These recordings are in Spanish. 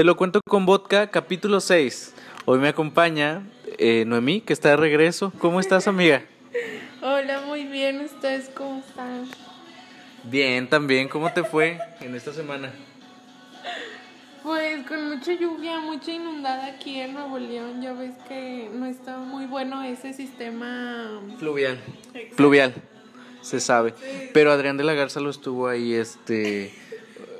Te lo cuento con vodka, capítulo 6. Hoy me acompaña eh, Noemí, que está de regreso. ¿Cómo estás, amiga? Hola, muy bien. ¿Ustedes cómo están? Bien, también. ¿Cómo te fue en esta semana? Pues con mucha lluvia, mucha inundada aquí en Nuevo León. Ya ves que no está muy bueno ese sistema. Fluvial. Exacto. Fluvial, se sabe. Pero Adrián de la Garza lo estuvo ahí, este,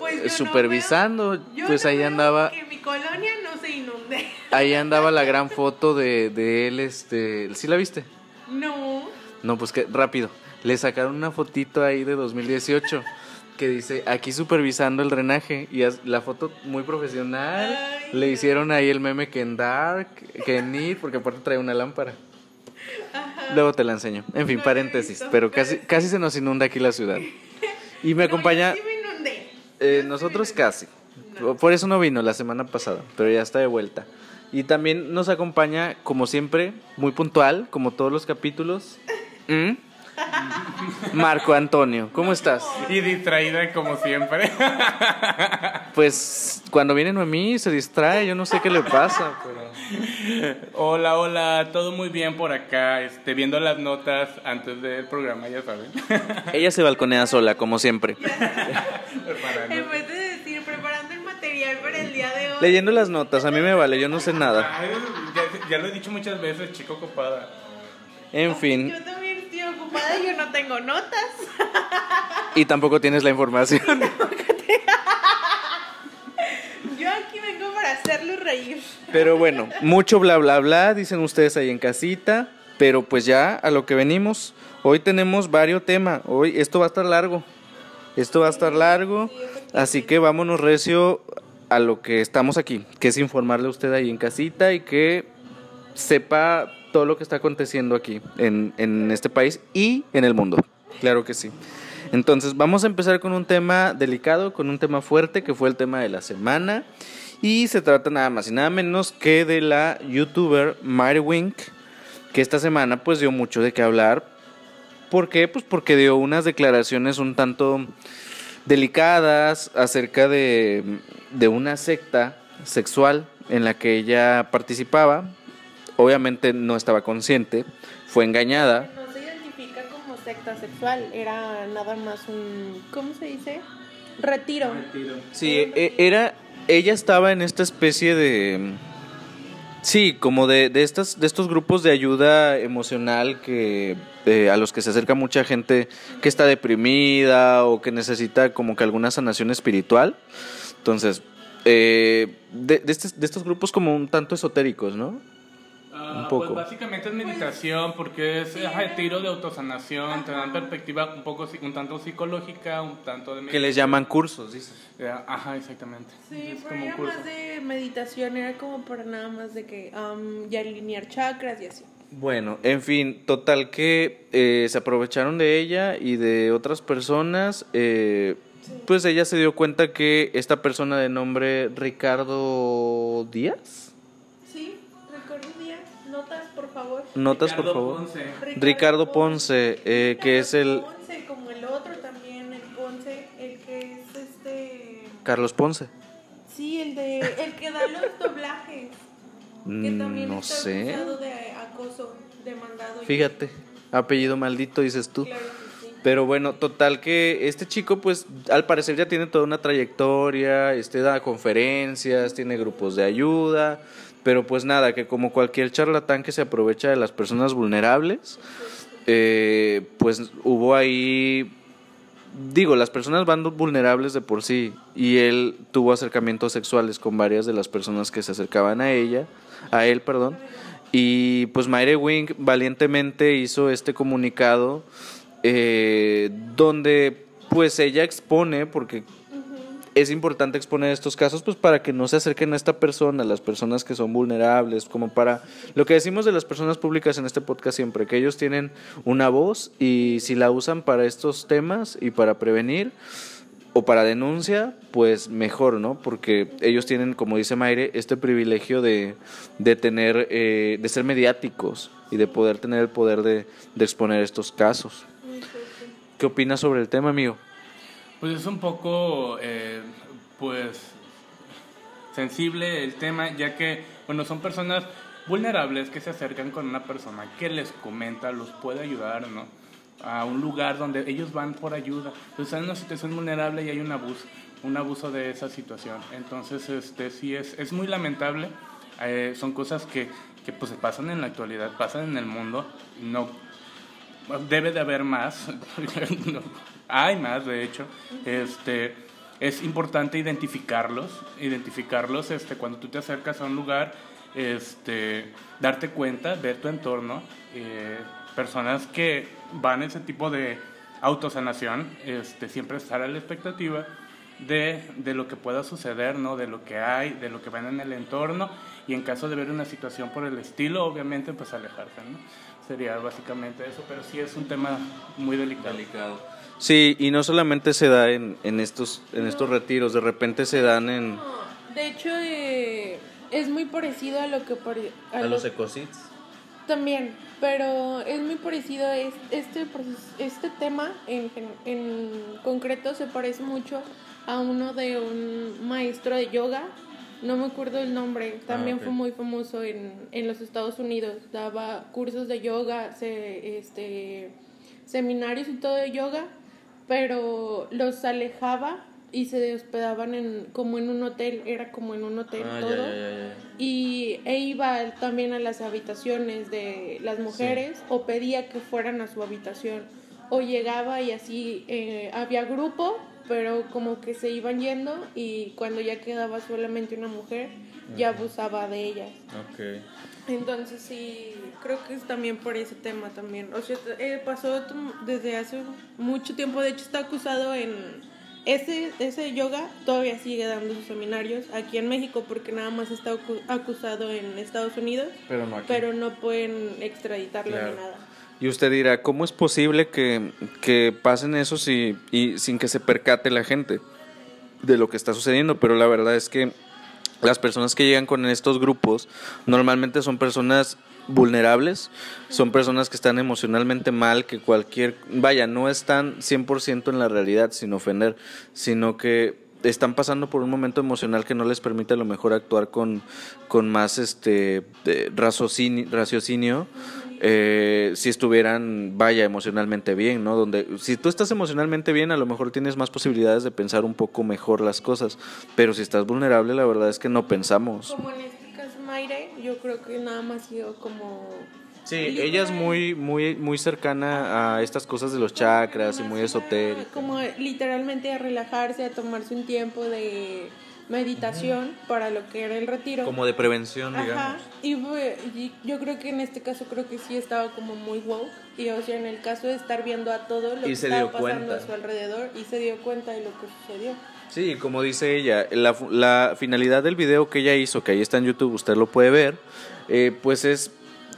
Pues yo supervisando. yo pues no ahí veo andaba, Que mi colonia no se inunde. ahí andaba la gran foto de, de él, este, ¿sí la viste? No. No, pues que rápido. Le sacaron una fotito ahí de 2018 que dice aquí supervisando el drenaje y la foto muy profesional. Ay, Le hicieron ahí el meme que en Dark, que en It, porque aparte trae una lámpara. Luego te la enseño. En fin, No paréntesis, visto, pero pero casi casi se nos inunda aquí la ciudad. Y me acompaña No, sí. Eh, nosotros casi. Por eso no vino la semana pasada, pero ya está de vuelta. Y también nos acompaña, como siempre, muy puntual, como todos los capítulos. ¿Mm? Marco Antonio, ¿cómo estás? Y distraída como siempre. Pues cuando viene Noemí se distrae, yo no sé qué le pasa, pero... hola, hola, todo muy bien por acá. Este, viendo las notas antes del programa, ya saben. Ella se balconea sola, como siempre. Vez de decir preparando el material para el día de hoy. Leyendo las notas, a mí me vale, yo no sé nada. Ay, ya, ya lo he dicho muchas veces, chico ocupada. En fin, Yo también estoy ocupada y yo no tengo notas. y tampoco tienes la información. Yo aquí vengo para hacerlo reír. Pero bueno, mucho bla bla bla, dicen ustedes ahí en casita. Pero pues ya a lo que venimos. Hoy tenemos varios temas. Hoy esto va a estar largo. Esto va a estar largo. Así que vámonos recio a lo que estamos aquí, que es informarle a usted ahí en casita y que sepa todo lo que está aconteciendo aquí en, en este país y en el mundo. Claro que sí. Entonces vamos a empezar con un tema delicado, con un tema fuerte, que fue el tema de la semana. Y se trata nada más y nada menos que de la youtuber Mary Wink, que esta semana pues dio mucho de qué hablar. ¿Por qué? Pues porque dio unas declaraciones un tanto delicadas acerca de, de una secta sexual en la que ella participaba. Obviamente no estaba consciente, fue engañada. No se identifica como secta sexual, era nada más un. ¿Cómo se dice? Retiro. Sí, e- era, ella estaba en esta especie de, sí, como de, de estas, de estos grupos de ayuda emocional que eh, a los que se acerca mucha gente que está deprimida o que necesita como que alguna sanación espiritual. Entonces, eh, de, de, estos, de estos grupos como un tanto esotéricos, ¿no? Ah, Un poco. Pues básicamente es meditación porque es retiro de autosanación, te dan perspectiva un poco un tanto psicológica, un tanto de Que les llaman cursos, dice. Eh, Ajá, exactamente. Sí, es pero como un era curso. más de meditación, era como para nada más de que um, y alinear chakras y así. Bueno, en fin, total que eh, se aprovecharon de ella y de otras personas. eh, Pues ella se dio cuenta que esta persona de nombre Ricardo Díaz, por favor. notas por Ricardo favor. Ponce. Ricardo Ponce, eh, que es el Ponce, como el otro también, el Ponce, el que es este. Carlos Ponce. Sí, el de. El que da los doblajes. Que Mm, también No está sé. acusado de acoso, demandado. y- Fíjate, apellido maldito dices tú. Claro que sí. Pero bueno, total que este chico pues al parecer ya tiene toda una trayectoria, este da conferencias, tiene grupos de ayuda, pero pues nada, que como cualquier charlatán que se aprovecha de las personas vulnerables, eh, pues hubo ahí, digo, las personas van vulnerables de por sí y él tuvo acercamientos sexuales con varias de las personas que se acercaban a ella, a él, perdón. Y pues Mayre Wing valientemente hizo este comunicado eh, donde pues ella expone, porque es importante exponer estos casos pues para que no se acerquen a esta persona, las personas que son vulnerables, como para lo que decimos de las personas públicas en este podcast siempre, que ellos tienen una voz y si la usan para estos temas y para prevenir o para denuncia, pues mejor, ¿no? Porque ellos tienen, como dice Mayre, este privilegio de, de tener, eh, de ser mediáticos y de poder tener el poder de, de exponer estos casos. ¿Qué opinas sobre el tema, amigo? Pues es un poco, eh, pues, sensible el tema, ya que, bueno, son personas vulnerables que se acercan con una persona que les comenta, los puede ayudar, ¿no? A un lugar donde ellos van por ayuda. Entonces, están en una situación vulnerable y hay un abuso, un abuso de esa situación. Entonces, este sí es, es muy lamentable. Eh, son cosas que, que pues pasan en la actualidad, pasan en el mundo. No debe de haber más. hay más, de hecho. Este es importante identificarlos, identificarlos este, cuando tú te acercas a un lugar este, darte cuenta, ver tu entorno, eh, personas que van a ese tipo de autosanación, este, siempre estar a la expectativa de, de, lo que pueda suceder, ¿no? de lo que hay, de lo que ven en el entorno y en caso de ver una situación por el estilo, obviamente pues alejarse. ¿no? Sería básicamente eso, pero sí es un tema muy delicado. delicado. Sí, y no solamente se da en, en estos, en estos retiros, de repente se dan en... De hecho, eh, es muy parecido a lo que... A, a los ecosits. También, pero es muy parecido. Este, este tema en, en concreto se parece mucho a uno de un maestro de yoga. No me acuerdo el nombre. También ah, fue muy famoso en, en los Estados Unidos. Daba cursos de yoga, se, este, seminarios y todo de yoga, pero los alejaba y se hospedaban en como en un hotel, era como en un hotel ah, todo. y e iba también a las habitaciones de las mujeres o pedía que fueran a su habitación o llegaba y así eh, había grupo, pero como que se iban yendo y cuando ya quedaba solamente una mujer ya abusaba de ellas. Okay. Entonces sí, creo que es también por ese tema también. O sea, eh, pasó desde hace mucho tiempo, de hecho está acusado en ese, ese yoga todavía sigue dando sus seminarios aquí en México porque nada más está acusado en Estados Unidos, pero no, pero no pueden extraditarlo ni nada. Y usted dirá, ¿cómo es posible que, que pasen eso si, y sin que se percate la gente de lo que está sucediendo? Pero la verdad es que las personas que llegan con estos grupos normalmente son personas vulnerables, son personas que están emocionalmente mal, que cualquier, vaya, no están 100% en la realidad sin ofender, sino que están pasando por un momento emocional que no les permite a lo mejor actuar con, con más este raciocinio, eh, si estuvieran, vaya, emocionalmente bien, ¿no? Donde si tú estás emocionalmente bien, a lo mejor tienes más posibilidades de pensar un poco mejor las cosas, pero si estás vulnerable, la verdad es que no pensamos. Como en este caso Mayre, yo creo que nada más sido como Sí, ella es muy, muy, muy cercana a estas cosas de los chakras y muy esotérica. Como literalmente a relajarse, a tomarse un tiempo de meditación para lo que era el retiro. Como de prevención, digamos. Y, y, yo creo que en este caso creo que sí estaba como muy woke. Y o sea, en el caso de estar viendo a todo lo que estaba pasando a su alrededor y se dio cuenta de lo que sucedió. Sí, como dice ella, la, la finalidad del video que ella hizo, que ahí está en YouTube, usted lo puede ver, eh, pues es,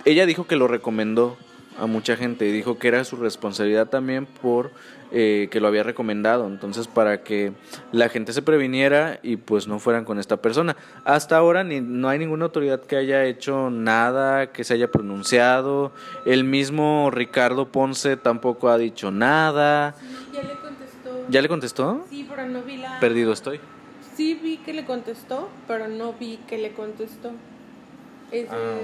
ella dijo que lo recomendó a mucha gente y dijo que era su responsabilidad también por eh, que lo había recomendado. Entonces, para que la gente se previniera y pues no fueran con esta persona. Hasta ahora ni, no hay ninguna autoridad que haya hecho nada, que se haya pronunciado. El mismo Ricardo Ponce tampoco ha dicho nada. ya le contestó. ¿Ya le contestó? Sí, pero no vi la... Perdido estoy. Sí vi que le contestó, pero no vi que le contestó. Ah,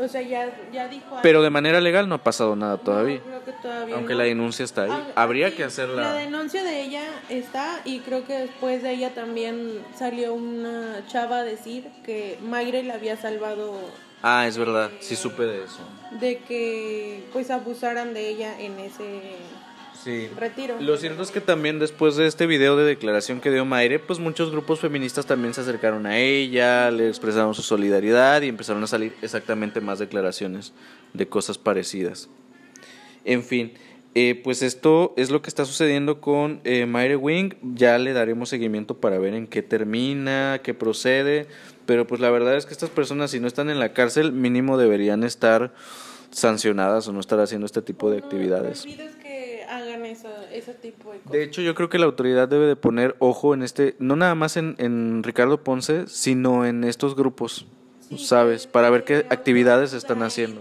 o, sea, ya, ya dijo. Pero de manera legal no ha pasado nada todavía. creo que todavía Aunque la denuncia está ahí. Ah, Habría que hacerla. La denuncia de ella está y creo que después de ella también salió una chava a decir que Mayre le había salvado. Ah, es verdad, sí supe de eso. De que pues abusaran de ella en ese Sí. Retiro. Lo cierto es que también después de este video de declaración que dio Mayre, pues muchos grupos feministas también se acercaron a ella, le expresaron su solidaridad y empezaron a salir exactamente más declaraciones de cosas parecidas. En fin, eh, pues esto es lo que está sucediendo con eh, Mayre Wing. Ya le daremos seguimiento para ver en qué termina, qué procede. Pero pues la verdad es que estas personas, si no están en la cárcel, mínimo deberían estar sancionadas o no estar haciendo este tipo de actividades ese tipo de cosas. De hecho, yo creo que la autoridad debe de poner ojo en este, no nada más en, en Ricardo Ponce, sino en estos grupos, ¿sabes? Para ver qué actividades están haciendo.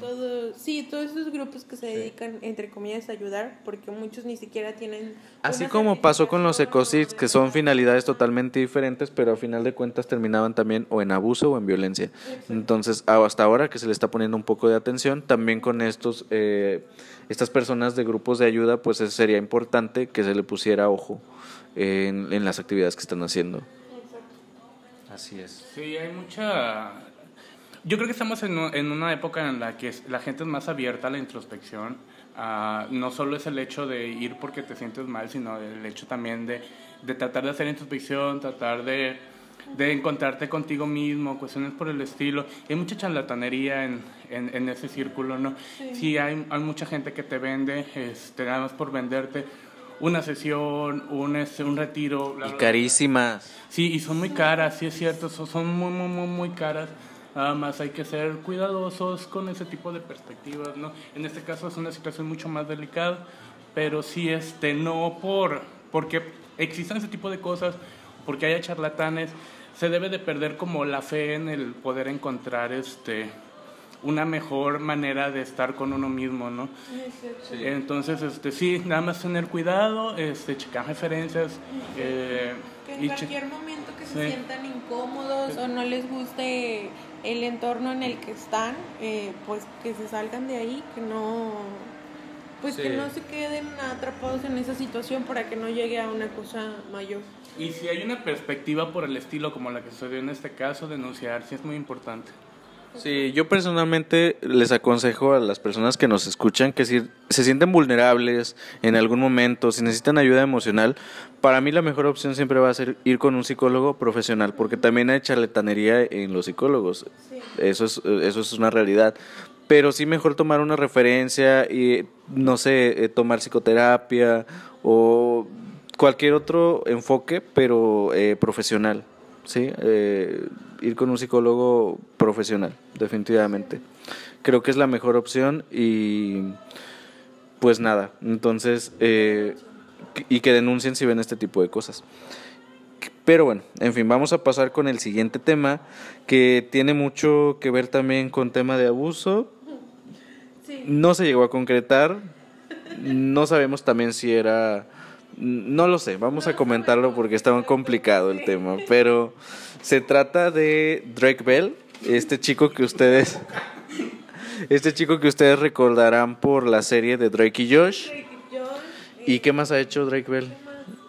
Sí, todos esos grupos que se dedican, entre comillas, a ayudar, porque muchos ni siquiera tienen... Así como pasó con los ecosids, que son finalidades totalmente diferentes, pero a final de cuentas terminaban también o en abuso o en violencia. Entonces, hasta ahora que se le está poniendo un poco de atención, también con estos, eh, estas personas de grupos de ayuda, pues es- sería importante que se le pusiera ojo en, en las actividades que están haciendo. Así es. Sí, hay mucha... Yo creo que estamos en, en una época en la que la gente es más abierta a la introspección. Ah, no solo es el hecho de ir porque te sientes mal, sino el hecho también de, de tratar de hacer introspección, tratar de, de encontrarte contigo mismo, cuestiones por el estilo. Hay mucha charlatanería en, en, en ese círculo, ¿no? Sí, hay, hay mucha gente que te vende, este, nada más por venderte una sesión, un, este, un retiro. bla, Y bla, bla. carísimas. Sí, y son muy caras, sí es cierto, son, son muy, muy, muy, muy caras. Nada más hay que ser cuidadosos con ese tipo de perspectivas, ¿no? En este caso es una situación mucho más delicada, pero sí, este, no por, porque existan ese tipo de cosas, porque haya charlatanes, se debe de perder como la fe en el poder encontrar, este, una mejor manera de estar con uno mismo, ¿no? Entonces, este, sí, nada más tener cuidado, este, checar referencias. eh, Que en y cualquier momento que se Sí. sientan incómodos o no les guste el entorno en el que están, eh, pues que se salgan de ahí, que no, pues que no se queden atrapados en esa situación para que no llegue a una cosa mayor. Y si hay una perspectiva por el estilo como la que sucedió en este caso, denunciar sí es muy importante. Sí, yo personalmente les aconsejo a las personas que nos escuchan que si se sienten vulnerables en algún momento, si necesitan ayuda emocional, para mí la mejor opción siempre va a ser ir con un psicólogo profesional, porque también hay charlatanería en los psicólogos. Eso es eso es una realidad. Pero sí mejor tomar una referencia y no sé, eh, tomar psicoterapia o cualquier otro enfoque, pero eh, profesional. Sí, eh, ir con un psicólogo profesional, definitivamente. Creo que es la mejor opción y pues nada, entonces, eh, y que denuncien si ven este tipo de cosas. Pero bueno, en fin, vamos a pasar con el siguiente tema que tiene mucho que ver también con tema de abuso. Sí. No se llegó a concretar, no sabemos también si era... No lo sé, vamos a comentarlo porque está muy complicado el tema, pero se trata de Drake Bell, este chico que ustedes este chico que ustedes recordarán por la serie de Drake y Josh. ¿Y qué más ha hecho Drake Bell?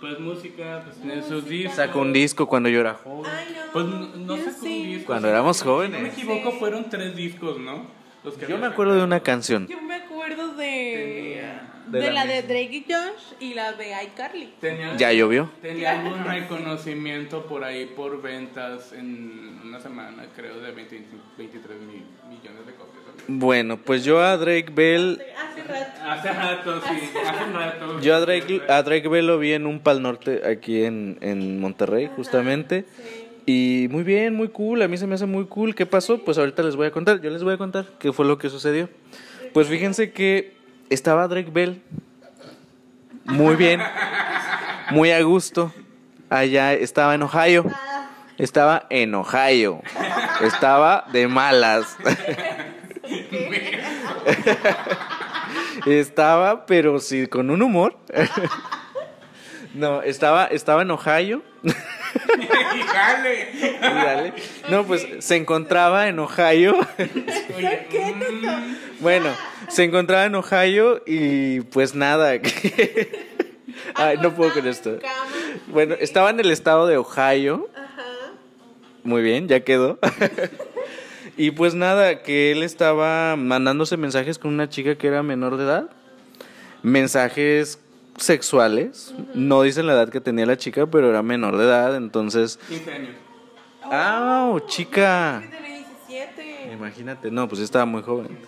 Pues música, pues tiene sus discos. Sacó un disco cuando yo era joven. Ay, no. Pues no, sacó un disco. Cuando éramos Si no me jóvenes. equivoco, fueron tres discos, ¿no? Los que Yo me acuerdo de una canción. Yo me acuerdo de, De de, la la, de. Drake y Josh y la de iCarly. Tenía, Ya llovió. tenía algún reconocimiento por ahí por ventas en una semana, creo, de 20 23 mil millones de copias. ¿no? Bueno, pues yo a Drake Bell, Hace rato. Hace rato, sí, hace rato. yo a Drake, a Drake Bell lo vi en un Pal Norte aquí en, en Monterrey, justamente. Y muy bien, muy cool, a mí se me hace muy cool. ¿Qué pasó? Pues ahorita les voy a contar, yo les voy a contar qué fue lo que sucedió. Pues fíjense que estaba Drake Bell muy bien, muy a gusto. Allá estaba en Ohio. Estaba en Ohio. Estaba de malas. Estaba, pero sí, con un humor. No, estaba, estaba en Ohio. y jale. Y dale. No, pues se encontraba en Ohio. Mm, Bueno, se encontraba en Ohio y pues nada. Ay, no puedo con esto. Bueno, estaba en el estado de Ohio. Muy bien, ya quedó. Y pues nada, que él estaba mandándose mensajes con una chica que era menor de edad. Mensajes sexuales. No dicen la edad que tenía la chica, pero era menor de edad. Entonces, 15 años. ¡ah, chica! Tiene 17. Imagínate, no, pues estaba muy joven.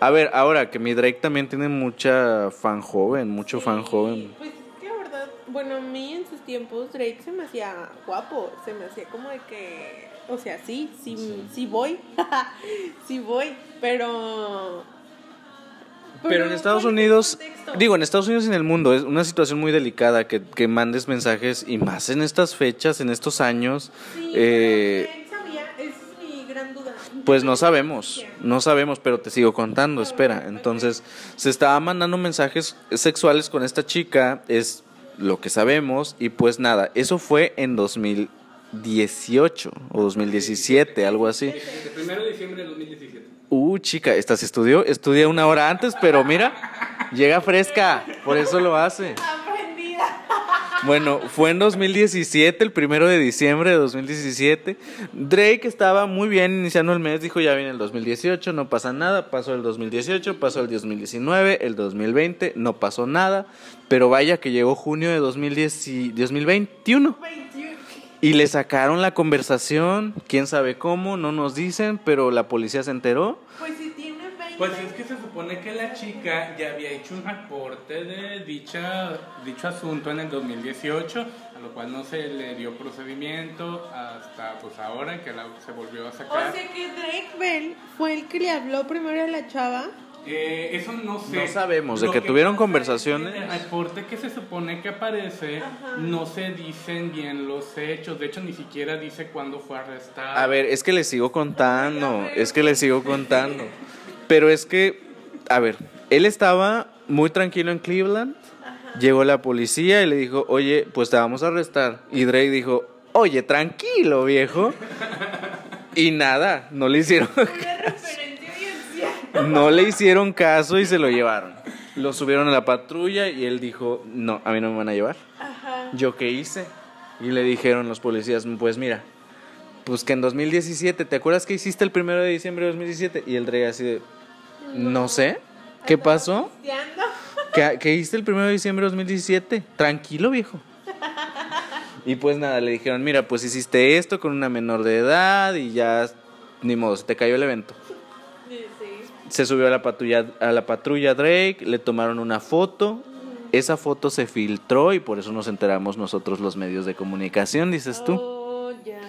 A ver, ahora que mi Drake también tiene mucha fan joven, mucho fan joven. Pues es que la verdad, bueno, a mí en sus tiempos Drake se me hacía guapo, se me hacía como de que, o sea, sí, sí, sí, voy, sí voy, pero... Pero en Estados ¿cuál es el Unidos, digo, en Estados Unidos y en el mundo es una situación muy delicada que, que mandes mensajes y más en estas fechas, en estos años. Sí, eh, pero él sabía, esa es mi gran duda. Pues no sabemos, no sabemos, pero te sigo contando, espera. Entonces, se estaba mandando mensajes sexuales con esta chica, es lo que sabemos, y pues nada, eso fue en 2018 o 2017, algo así. El primero de diciembre de 2017. Uh, chica, esta se estudió, estudia una hora antes, pero mira, llega fresca, por eso lo hace. Aprendida. Bueno, fue en 2017, el primero de diciembre de 2017. Drake estaba muy bien iniciando el mes, dijo ya viene el 2018, no pasa nada. Pasó el 2018, pasó el 2019, el 2020, no pasó nada. Pero vaya que llegó junio de 2010 y 2021. 21. Y le sacaron la conversación, quién sabe cómo, no nos dicen, pero la policía se enteró. Pues si tiene 20. Pues es que se supone que la chica ya había hecho un reporte de dicha, dicho asunto en el 2018, a lo cual no se le dio procedimiento hasta pues ahora que la, se volvió a o sacar. sea que Drake Bell fue el que le habló primero a la chava. Eh, eso no sé. No sabemos, de que tuvieron conversaciones. En el reporte que se supone que aparece, no se dicen bien los hechos. De hecho, ni siquiera dice cuándo fue arrestado. A ver, es que les sigo contando, es que les sigo contando. Pero es que, a ver, él estaba muy tranquilo en Cleveland, llegó la policía y le dijo, oye, pues te vamos a arrestar. Y Drake dijo, oye, tranquilo, viejo. Y nada, no le hicieron, no le hicieron caso y se lo llevaron. Lo subieron a la patrulla y él dijo, no, a mí no me van a llevar. Ajá. ¿Yo qué hice? Y le dijeron los policías, pues mira, pues que en 2017, ¿te acuerdas que hiciste el primero de diciembre de 2017? Y el Drake así de, no sé, ¿qué pasó? ¿Qué, qué hiciste el primero de diciembre de 2017? Tranquilo, viejo. Y pues nada, le dijeron, mira, pues hiciste esto con una menor de edad y ya, ni modo, se te cayó el evento. Se subió a la patrulla, a la patrulla Drake, le tomaron una foto. Esa foto se filtró y por eso nos enteramos nosotros los medios de comunicación, dices tú. Oh, ya.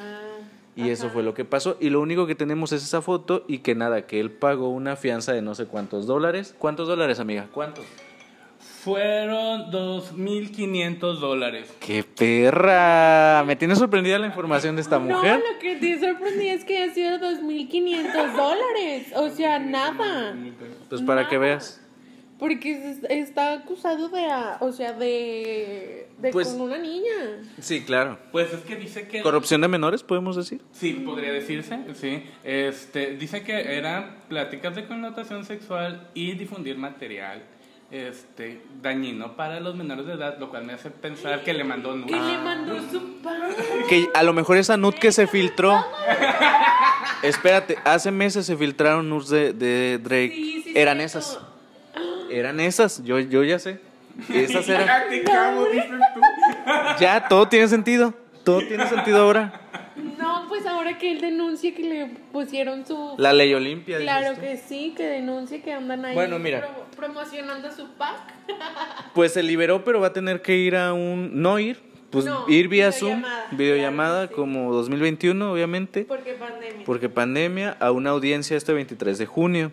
Y eso fue lo que pasó. Y lo único que tenemos es esa foto y que nada, que él pagó una fianza de no sé cuántos dólares. ¿Cuántos dólares, amiga? ¿Cuántos? Fueron 2.500 dólares. ¡Qué perra! Me tiene sorprendida la información de esta mujer. No, lo que te sorprendí es que ha sido 2.500 dólares. O sea, nada. Pues para que veas. Porque es- está acusado de, o sea, de, de Pues- con una niña. Sí, claro. Pues es que dice que... Corrupción de menores, podemos decir. Sí, podría decirse, sí. Este, dice que eran pláticas de connotación sexual y difundir material este, dañino para los menores de edad, lo cual me hace pensar que le mandó Que nudes. le mandó su padre. Que a lo mejor esa nud que se filtró. Espérate, hace meses se filtraron nudes de, de Drake. Sí, sí, eran cierto. esas. Eran esas, yo, yo ya sé. Esas eran. Ya, todo tiene sentido. Todo tiene sentido ahora. Que él denuncie que le pusieron su... La ley Olimpia. Claro que sí, que denuncie que andan ahí Bueno, mira. pro- promocionando su pack. Pues se liberó, pero va a tener que ir a un. No ir, pues No, ir vía Zoom, videollamada. videollamada, Claro, sí. como 2021, obviamente. Porque pandemia. porque pandemia, a una audiencia este 23 de junio.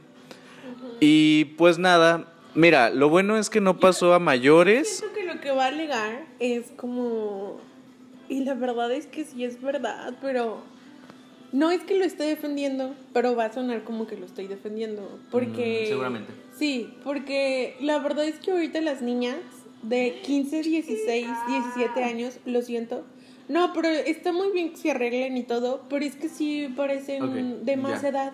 Y pues nada, mira, lo bueno es que no pasó a mayores. Siento que lo que va a alegar es como... Y la verdad es que sí es verdad, pero... No es que lo esté defendiendo, pero va a sonar como que lo estoy defendiendo. Porque... Mm, seguramente. Sí, porque la verdad es que ahorita las niñas de 15, 16, 17 años, lo siento. No, pero está muy bien que se arreglen y todo, pero es que sí parecen de más ya. edad.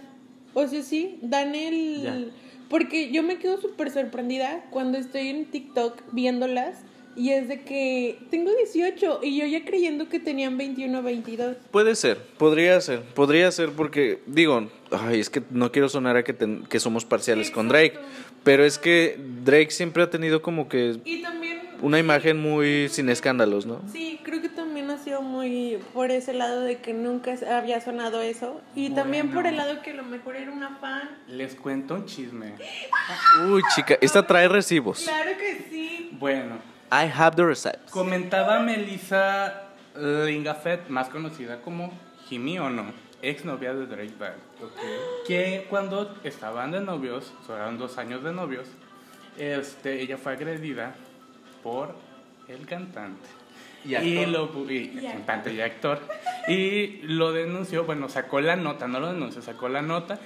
O sea, sí, dan el... Ya. Porque yo me quedo súper sorprendida cuando estoy en TikTok viéndolas y es de que tengo 18 y yo ya creyendo que tenían 21 o 22. Puede ser, podría ser, podría ser porque, digo, ay, es que no quiero sonar a que, ten- que somos parciales con Drake, pero es que Drake siempre ha tenido como que Y también... una imagen muy sin escándalos, ¿no? Sí, creo que también ha sido muy por ese lado de que nunca había sonado eso. Y también por el lado que a lo mejor era una fan. Les cuento un chisme. Uy, chica, esta trae recibos. Claro que sí. Bueno, I have the receipts. comentaba Melissa Lingafet, más conocida como Jimmy Ono, ex novia de Drake Bell, que cuando estaban de novios, eran dos años de novios, este, ella fue agredida por el cantante. Y actor. lo pu- y- Y actor. cantante y actor. Y lo denunció, bueno, sacó la nota, no lo denunció, sacó la nota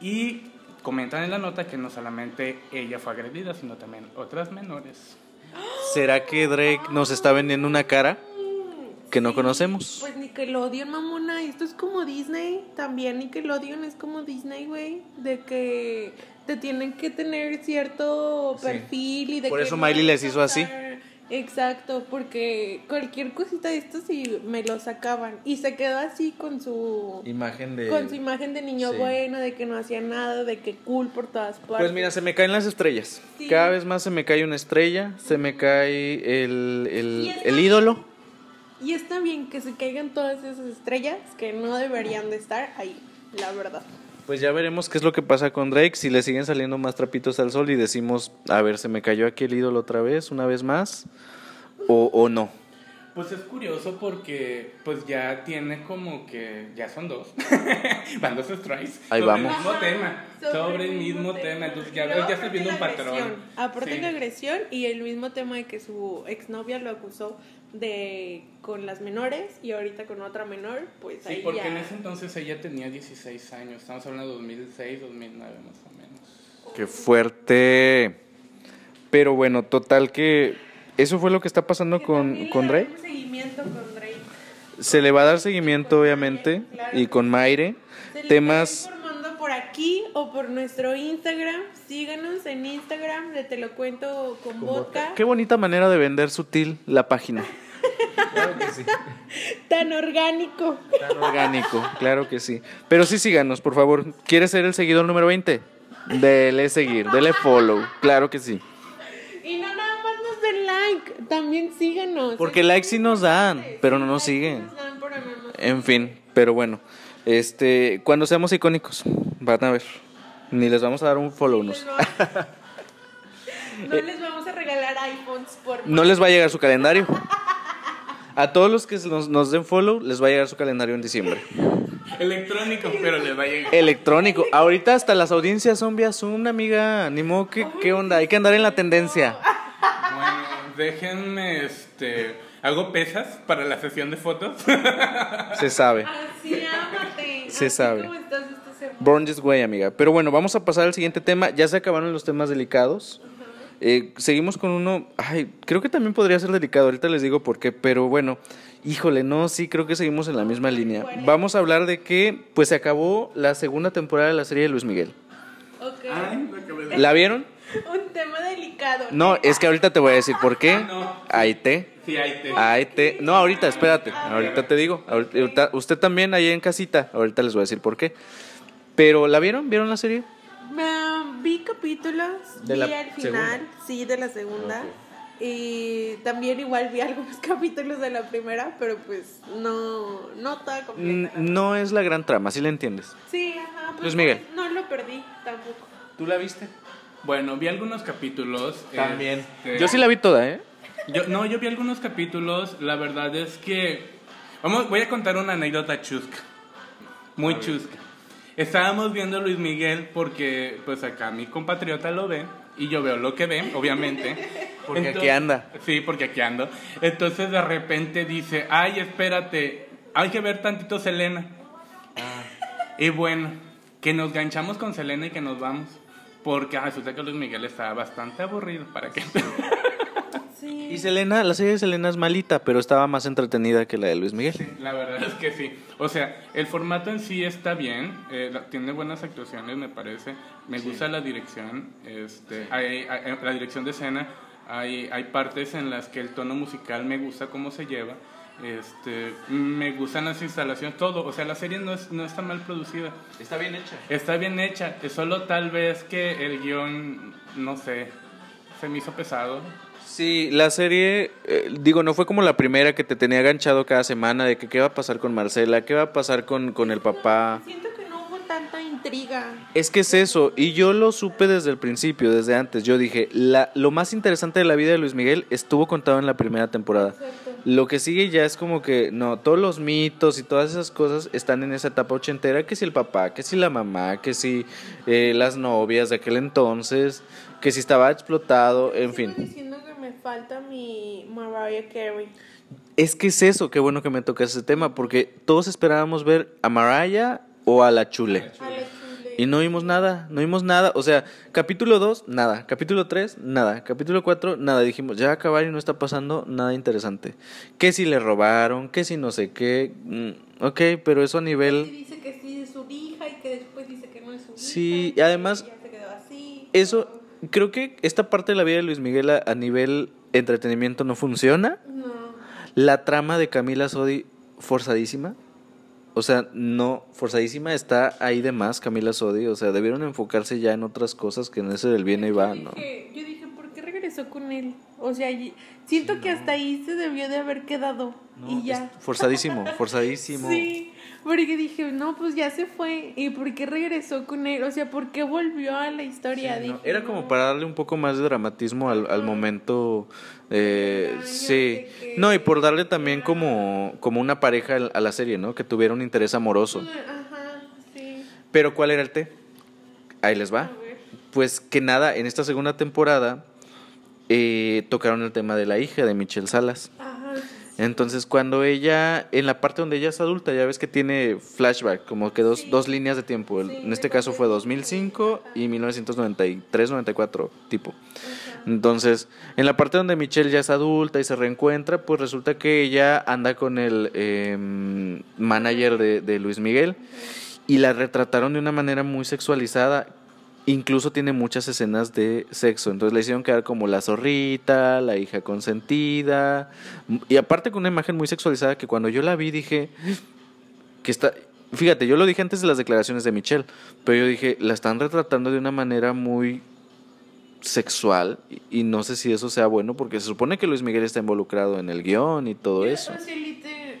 y comentan en la nota que no solamente ella fue agredida, sino también otras menores. ¿Será que Drake nos está vendiendo una cara que no conocemos? Pues Nickelodeon, mamona, esto es como Disney. También Nickelodeon es como Disney, güey. De que te tienen que tener cierto Sí. perfil y de Por que eso no Miley les hizo así. Exacto, porque cualquier cosita de esto sí me lo sacaban. Y se quedó así con su. Imagen de... Con su imagen de niño Sí. bueno, de que no hacía nada, de que cool por todas partes. Pues mira, se me caen las estrellas. Sí. Cada vez más se me cae una estrella, se me cae el, el, el ídolo. Y está bien que se caigan todas esas estrellas que no deberían de estar ahí, la verdad. Pues ya veremos qué es lo que pasa con Drake, si le siguen saliendo más trapitos al sol y decimos, a ver, se me cayó aquí el ídolo otra vez, una vez más, o, o no. Pues es curioso porque pues ya tiene como que ya son dos. Van dos strikes. Ahí sobre vamos. el mismo Ajá, tema. Sobre, el mismo tema. Entonces ya, ya estoy viendo un patrón. agresión, Aparte Sí. la agresión y el mismo tema de que su exnovia lo acusó de con las menores y ahorita con otra menor, pues Sí, ahí porque ya... en ese entonces ella tenía 16 años. Estamos hablando de 2006, 2009 más o menos. Qué fuerte. Pero bueno, total que eso fue lo que está pasando Que con, con le Drake. seguimiento con Drake. Se le va a dar seguimiento, obviamente, y con Maire. Temas... aquí o por nuestro Instagram. Síganos en Instagram de Te lo cuento con, vodka. Qué bonita manera de vender sutil la página. Tan orgánico. Tan orgánico, claro que sí. Pero sí síganos, por favor. ¿Quieres ser el seguidor número 20? Dele seguir, dele follow, claro que sí. Y no nada más nos den like, también síganos. Porque likes sí nos dan, pero no nos Sí, siguen. En fin, pero bueno. Este, cuando seamos icónicos, van a ver. Ni les vamos a dar un follow. vamos- No les vamos a regalar iPhones por No les va a llegar su calendario. A todos los que nos, nos den follow, les va a llegar su calendario en diciembre. Electrónico, pero les va a llegar. Electrónico. Ahorita hasta las audiencias son vía Zoom, amiga. Ni modo, ¿qué, qué onda? Hay que andar en la tendencia. Bueno, déjenme, este... Hago pesas para la sesión de fotos. Se sabe. Así ámate. Se sabe. como estás. Born this way, amiga. Pero bueno, vamos a pasar al siguiente tema. Ya se acabaron los temas delicados. Eh, seguimos con uno. Ay, creo que también podría ser delicado. Ahorita les digo por qué. Pero bueno, híjole, no, sí, creo que seguimos en la misma línea. Vamos a hablar de que, pues se acabó la segunda temporada de la serie de Luis Miguel. Ok. Ay, lo acabé de- ¿La vieron? Un tema delicado. No, es que ahorita te voy a decir por qué. No. Ahí te. Sí, ahí te... Ahí te. No, ahorita, espérate. Ahorita te digo. Ahorita- ahorita- usted también ahí en casita. Ahorita les voy a decir por qué. Pero, ¿la vieron? ¿Vieron la serie? Me- vi capítulos, De vi la al final, segunda. sí, de la segunda. Y también igual vi algunos capítulos de la primera, pero pues no, no toda completa. No es la gran trama, ¿sí la entiendes? Sí, ajá. pues, Luis Miguel. No lo perdí tampoco. ¿Tú la viste? Bueno, vi algunos capítulos. este, Yo sí la vi toda, ¿eh? Yo, no, yo vi algunos capítulos. La verdad es que. Vamos, voy a contar una anécdota chusca. Muy chusca. Estábamos viendo a Luis Miguel porque, pues acá mi compatriota lo ve y yo veo lo que ve, obviamente. Porque aquí anda. Sí, porque aquí ando. Entonces de repente dice: Ay, espérate, hay que ver tantito Selena. Ah. Y bueno, que nos ganchamos con Selena y que nos vamos. Porque resulta que Luis Miguel estaba bastante aburrido. ¿Para qué? Sí. Y Selena, la serie de Selena es malita, pero estaba más entretenida que la de Luis Miguel. La verdad es que sí. O sea, el formato en sí está bien, eh, tiene buenas actuaciones, me parece. Me gusta la dirección, este, hay, hay- la dirección de escena. Hay, hay partes en las que el tono musical me gusta cómo se lleva. Este, me gustan las instalaciones, todo. O sea, la serie no, es, no está mal producida. Está bien hecha. Está bien hecha. Es solo tal vez que el guion, no sé, se me hizo pesado. Sí, la serie, eh, digo, no fue como la primera que te tenía ganchado cada semana de que qué va a pasar con Marcela, qué va a pasar con, con el papá. Siento que no hubo tanta intriga. Es que es eso, y yo lo supe desde el principio, desde antes. Yo dije, la, lo más interesante de la vida de Luis Miguel estuvo contado en la primera temporada. Exacto. Lo que sigue ya es como que, no, todos los mitos y todas esas cosas están en esa etapa ochentera, que si el papá, que si la mamá, que si eh, las novias de aquel entonces, que si estaba explotado, en Sigo fin. diciendo que me falta mi Mariah Carey. Es que es eso, qué bueno que me tocas ese tema, porque todos esperábamos ver a Mariah o a la Chule. A la chule. Y no vimos nada, no vimos nada. O sea, capítulo 2, nada. Capítulo 3, nada. Capítulo 4, nada. Dijimos, ya va a acabar y no está pasando nada interesante. Que si le robaron, que si no sé qué. Mm, ok, pero eso a nivel... dice que sí es su hija y que después dice que no es su hija. Sí, y además- se quedó así. Eso, creo que esta parte de la vida de Luis Miguel a, a nivel entretenimiento no funciona. No. La trama de Camila Sodi, forzadísima. O sea, no, forzadísima está ahí de más Camila Sodi. O sea, debieron enfocarse ya en otras cosas que en ese del bien y va, ¿no? dije, yo dije, ¿por qué regresó con él? O sea, siento que hasta ahí se debió de haber quedado. y ya. es forzadísimo, forzadísimo. Sí, porque dije, no, pues ya se fue. ¿Y por qué regresó con él? O sea, ¿por qué volvió a la historia? Sí, no, Dije, Era como para darle un poco más de dramatismo al, al momento. eh, Ay, sí. que- No, y por darle también como, como una pareja a la serie, ¿no? Que tuviera un interés amoroso. Ajá, sí. Pero ¿cuál era el té? Ahí les va. Pues que nada, en esta segunda temporada eh, tocaron el tema de la hija de Michelle Salas. Ajá. Entonces, cuando ella, en la parte donde ella es adulta, ya ves que tiene flashback, como que dos, Sí. dos líneas de tiempo. Sí, en este caso fue ella- 2005 y Ajá. 1993, 94, tipo. Entonces, en la parte donde Michelle ya es adulta y se reencuentra, pues resulta que ella anda con el em, manager de, de Luis Miguel y la retrataron de una manera muy sexualizada. Incluso tiene muchas escenas de sexo. Entonces le hicieron quedar como la zorrita, la hija consentida. Y aparte con una imagen muy sexualizada que cuando yo la vi dije que está... Fíjate, yo lo dije antes de las declaraciones de Michelle, pero yo dije, la están retratando de una manera muy sexual y, no sé si eso sea bueno porque se supone que Luis Miguel está involucrado en el guion y todo eso.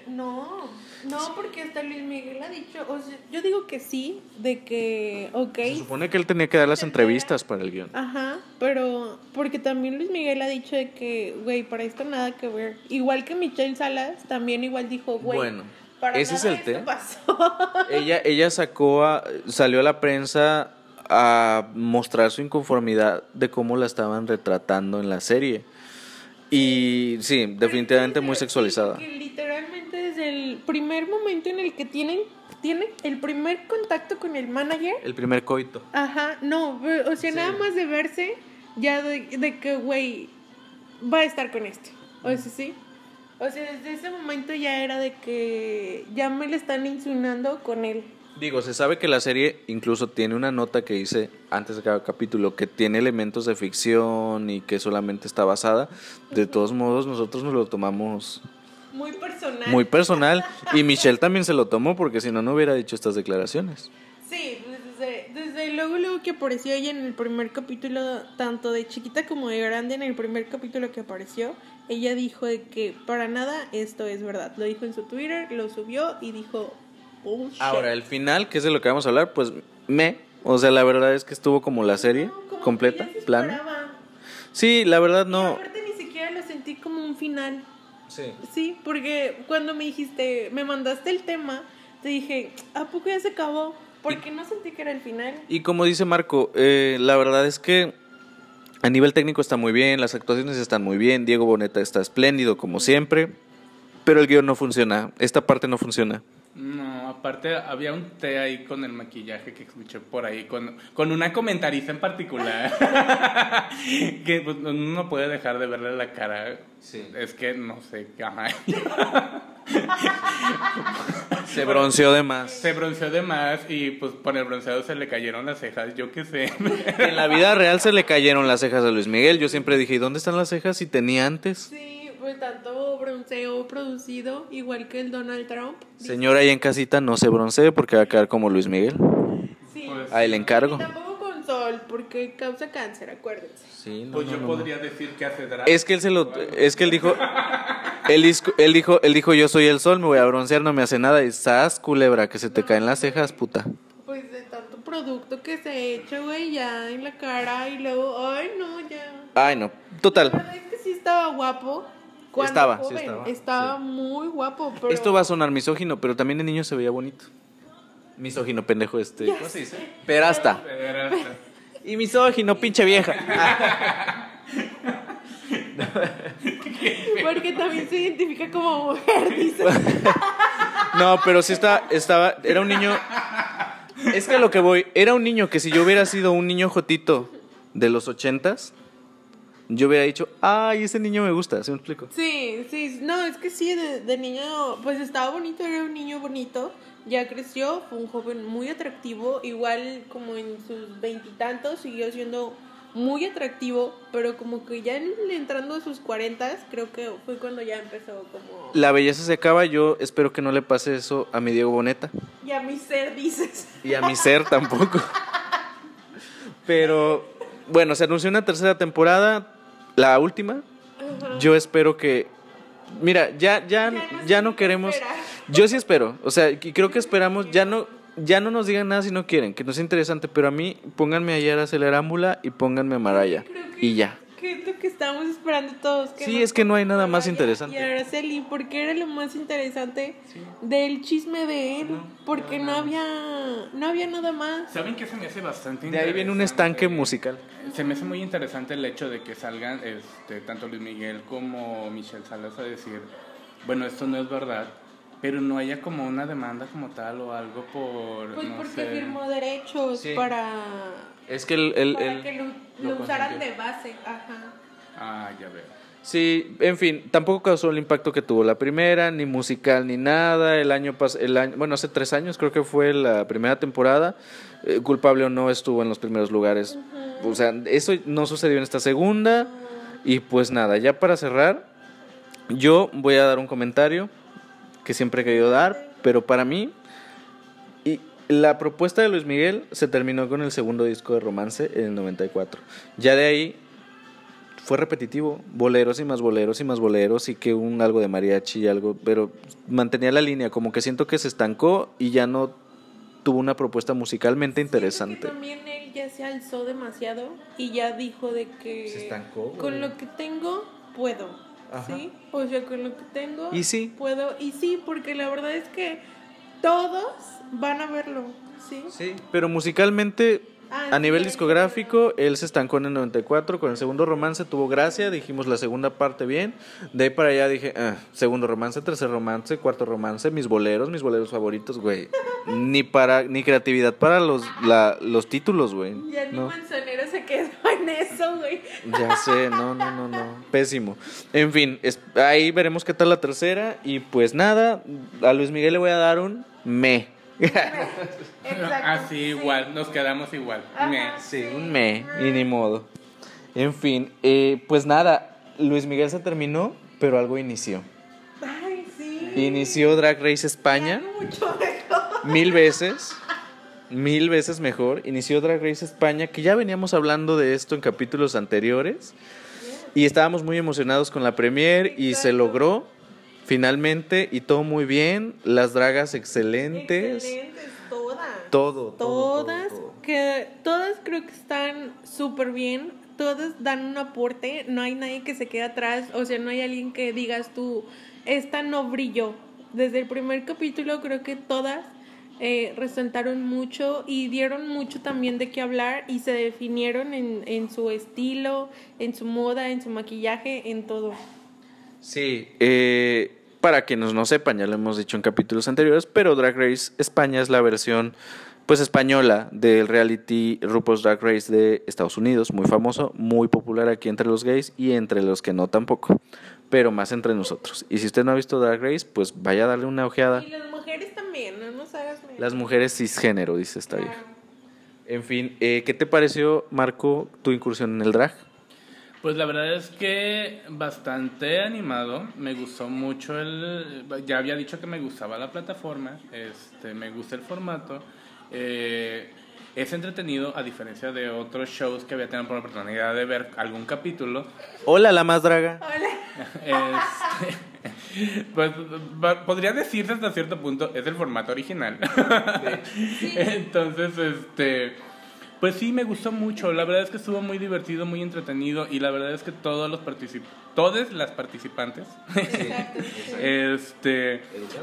no, no, porque hasta Luis Miguel ha dicho, o sea, yo digo que sí, de que, ok. Se supone que él tenía que dar las entrevistas para el guion. Ajá, pero porque también Luis Miguel ha dicho de que, güey, para esto nada que ver. Igual que Michelle Salas, también igual dijo, güey, Bueno, para ese es nada el té. esto pasó. Ella, ella sacó, a- salió a la prensa a mostrar su inconformidad de cómo la estaban retratando en la serie. Y sí, definitivamente muy sexualizada. porque literalmente desde el primer momento en el que tienen, tiene el primer contacto con el manager, El primer coito. Ajá, no, o sea, Sí. nada más de verse, ya de, de que, güey, va a estar con este. O sea, sí. O sea, desde ese momento ya era de que ya me le están insinuando con él. Digo, se sabe que la serie incluso tiene una nota que dice antes de cada capítulo que tiene elementos de ficción y que solamente está basada. De todos modos, nosotros nos lo tomamos Muy personal. muy personal y Michelle también se lo tomó porque si no, no hubiera dicho estas declaraciones. Sí, desde, desde luego, luego que apareció ella en el primer capítulo, tanto de chiquita como de grande, en el primer capítulo que apareció, ella dijo de que para nada esto es verdad. Lo dijo en su Twitter, lo subió y dijo, bullshit. Ahora, el final, que es de lo que vamos a hablar, pues me, o sea, la verdad es que estuvo como la serie No, como completa, plana. Sí, la verdad Y no. aparte ni siquiera lo sentí como un final. Sí. Sí, porque cuando me dijiste, me mandaste el tema, te dije, ¿a poco ya se acabó? Porque no sentí que era el final. Y como dice Marco, eh, la verdad es que a nivel técnico está muy bien, las actuaciones están muy bien, Diego Boneta está espléndido como siempre, pero el guion no funciona, esta parte no funciona. No, aparte había un té ahí con el maquillaje que escuché por ahí, con, con una comentarista en particular, que pues, uno no puede dejar de verle la cara. Sí. Es que no sé, ajá. Se bronceó de más. se bronceó de más y pues por el bronceado se le cayeron las cejas, yo qué sé. En la vida real se le cayeron las cejas a Luis Miguel, yo siempre dije, ¿y dónde están las cejas si tenía antes? Sí, pues tanto bronceo producido, igual que el Donald Trump. Señora ahí en casita, no se broncee porque va a quedar como Luis Miguel. Sí. Pues- Ahí le encargo. Y tampoco con sol, porque causa cáncer, acuérdense. Sí, no, Pues no, yo no, no. podría decir que hace drag. Es que él se lo, es que él dijo, él, disco- él dijo, él dijo, yo soy el sol, me voy a broncear, no me hace nada. Y sas, culebra, que se te caen las cejas, puta. Pues de tanto producto que se echa, güey, ya en la cara y luego, ay, no, ya. Ay, no, total. La verdad es que sí estaba guapo. Cuando Estaba, sí estaba, Estaba sí. muy guapo, pero... Esto va a sonar misógino, pero también de niño se veía bonito. Misógino, pendejo este. ¿Cómo se dice? Perasta. Pero- Y misógino, pinche vieja. Porque también se identifica como mujer, dice. No, pero sí estaba, estaba, era un niño. Es que a lo que voy, era un niño que si yo hubiera sido un niño jotito de los ochentas, yo hubiera dicho, ay, ese niño me gusta, ¿sí me explico? Sí, sí, no, es que sí, de, de niño, pues estaba bonito, era un niño bonito, ya creció, fue un joven muy atractivo, igual como en sus veintitantos siguió siendo muy atractivo, pero como que ya en- entrando a sus cuarentas, creo que fue cuando ya empezó como... La belleza se acaba, yo espero que no le pase eso a mi Diego Boneta. Y a mi ser dices. Y a mi ser tampoco. Pero bueno, se anunció una tercera temporada, la última. Yo espero que. Mira, ya, ya, Ya no ya queremos. Yo sí espero. O sea, y creo que esperamos. Ya no, ya no nos digan nada si no quieren, que no es interesante. Pero a mí, pónganme a Yara Celerámbula y pónganme a Maraya. Y ya. Que es lo que estamos esperando todos. Sí, es que no hay nada más interesante. Y Araceli, porque era lo más interesante del chisme de él, porque no había, no había nada más. ¿Saben qué se me hace bastante De ahí viene un interesante? estanque musical. Se me hace muy interesante el hecho de que salgan este, tanto Luis Miguel como Michelle Salas a decir, bueno, esto no es verdad, pero no haya como una demanda como tal o algo por, Pues no porque sé. firmó derechos Sí. para, Es que el. el- para el- que lo, lo usaran de base. Ajá. Ah, ya veo. Sí, en fin, tampoco causó el impacto que tuvo la primera, ni musical ni nada. El año pas el año, bueno, hace tres años creo que fue la primera temporada. Eh, culpable o no estuvo en los primeros lugares. O sea, eso no sucedió en esta segunda. Y pues nada, ya para cerrar, yo voy a dar un comentario que siempre he querido dar, pero para mí la propuesta de Luis Miguel se terminó con el segundo disco de romance en el 94. Ya de ahí fue repetitivo, boleros y más boleros y más boleros y que un algo de mariachi y algo, pero mantenía la línea, como que siento que se estancó y ya no tuvo una propuesta musicalmente interesante. que también él ya se alzó demasiado y ya dijo de que Se estancó, con lo que tengo puedo. Ajá. ¿Sí? O sea, con lo que tengo Y sí. puedo. Y sí, porque la verdad es que todos van a verlo. ¿Sí? Sí, pero musicalmente a sí, nivel discográfico él se estancó en el 94 con el segundo romance tuvo gracia, dijimos la segunda parte bien, de ahí para allá dije, ah, segundo romance, tercer romance, cuarto romance, mis boleros, mis boleros favoritos, güey. Ni para ni creatividad para los la- los títulos, güey. Ya ni No. Manzanero se quedó en eso, güey. Ya sé, no, no, no, no. Pésimo. En fin, es- ahí veremos qué tal la tercera. Y pues nada, a Luis Miguel le voy a dar un me. Exacto. Así igual, nos quedamos igual. Ajá. Me. Sí, un me, y ni modo. En fin, eh, pues nada, Luis Miguel se terminó, pero algo inició. Ay, sí. Inició Drag Race España Mucho mejor. mil veces. Mil veces mejor. Inició Drag Race España, que ya veníamos hablando de esto en capítulos anteriores. Y estábamos muy emocionados con la premier y se logró finalmente y todo muy bien. Las dragas excelentes. Excelentes, todas. Todo, todo, todo, Todas, todo. que todas creo que están súper bien. Todas dan un aporte. No hay nadie que se quede atrás. O sea, no hay alguien que digas tú, esta no brilló. Desde el primer capítulo creo que todas eh, resaltaron mucho y dieron mucho también de qué hablar y se definieron en, en su estilo, en su moda, en su maquillaje, en todo. Sí, eh, para quienes no sepan, ya lo hemos dicho en capítulos anteriores, pero Drag Race España es la versión pues española del reality RuPaul's Drag Race de Estados Unidos, muy famoso, muy popular aquí entre los gays y entre los que no tampoco, pero más entre nosotros. Y si usted no ha visto Drag Race, pues vaya a darle una ojeada. Y las mujeres también, no nos hagas. Las mujeres cisgénero, dice esta vieja. En fin, eh, ¿qué te pareció, Marco, tu incursión en el drag? Pues la verdad es que bastante animado. Me gustó mucho el. Ya había dicho que me gustaba la plataforma. Este, me gusta el formato. Eh, es entretenido, a diferencia de otros shows que había tenido por la oportunidad de ver algún capítulo. Hola, la más draga. Este, pues va- podría decirse hasta cierto punto, es el formato original. Entonces, este, pues sí, me gustó mucho. La verdad es que estuvo muy divertido, muy entretenido y la verdad es que todos los particip todas las participantes este,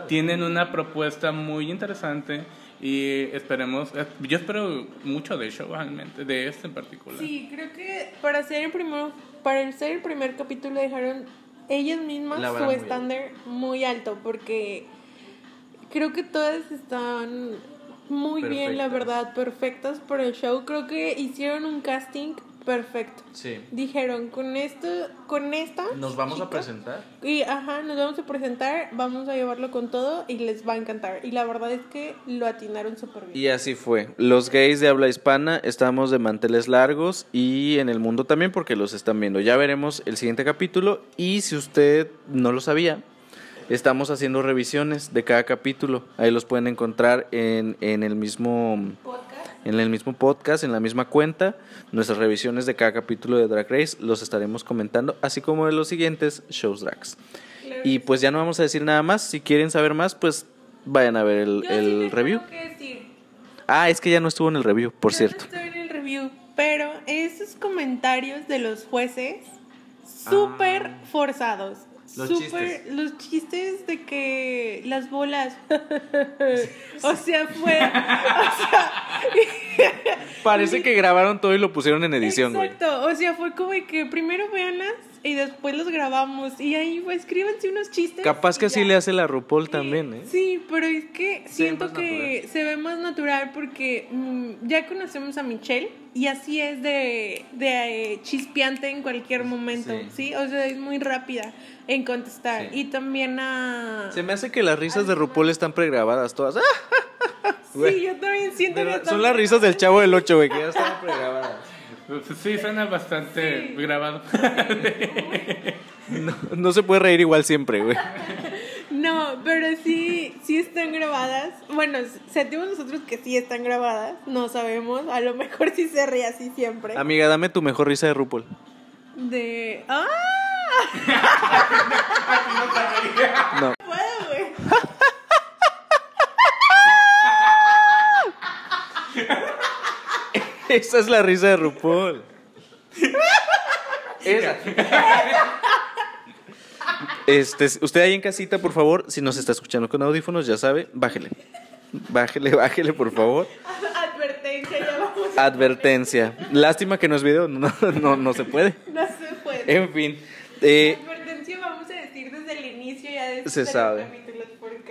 tienen una propuesta muy interesante y esperemos, eh, yo espero mucho de show realmente, de este en particular. Sí, creo que para ser el primero, para ser el primer capítulo dejaron ellas mismas su estándar muy alto porque creo que todas están muy bien, la verdad, perfectas para el show. Creo que hicieron un casting perfecto. Sí. Dijeron, con esto, con esta Nos vamos a presentar. Y ajá, nos vamos a presentar, vamos a llevarlo con todo y les va a encantar. Y la verdad es que lo atinaron súper bien. Y así fue. Los gays de habla hispana estamos de manteles largos y en el mundo también porque los están viendo. Ya veremos el siguiente capítulo y si usted no lo sabía, estamos haciendo revisiones de cada capítulo. Ahí los pueden encontrar en, en el mismo Podcast. en el mismo podcast, en la misma cuenta. Nuestras revisiones de cada capítulo de Drag Race los estaremos comentando, así como de los siguientes shows drags. Claro Y pues ya no vamos a decir nada más. Si quieren saber más, pues vayan a ver el, Yo review. que decir, Ah, es que ya no estuvo en el review, por yo cierto. No en el review, pero esos comentarios de los jueces súper Ah. forzados. Los súper- chistes. los chistes de que las bolas. o sea, fue. o sea, Parece que grabaron todo y lo pusieron en edición, güey. Exacto, o sea, fue como que primero véanlas y después los grabamos y ahí pues, escríbanse unos chistes. Capaz que así le hace la RuPaul también, ¿eh? Sí, pero es que siento que se ve más natural porque mm, ya conocemos a Michelle y así es de, de eh, chispeante en cualquier momento, Sí. sí. O sea, es muy rápida en contestar. Sí. Y también a... Se me hace que las risas de RuPaul están pregrabadas todas. Sí, yo también siento que Son las risas del chavo del 8, güey, que ya estaban pregrabadas. Pues Sí, suena bastante Sí. grabado. No, no se puede reír igual siempre, güey. No, pero sí, sí están grabadas. Bueno, sentimos nosotros que sí están grabadas. No sabemos. A lo mejor sí se ríe así siempre. Amiga, dame tu mejor risa de RuPaul. De. ¡Ah! No. Puedo, güey. Esa es la risa de RuPaul. Esa. Este, usted ahí en casita, por favor, si nos está escuchando con audífonos, ya sabe, bájele. Bájele, bájele, por favor. Advertencia, ya vamos. a- Advertencia. Lástima que no es video, no, no, no se puede. No se puede. En fin, eh, Advertencia vamos a decir desde el inicio ya de Se sabe.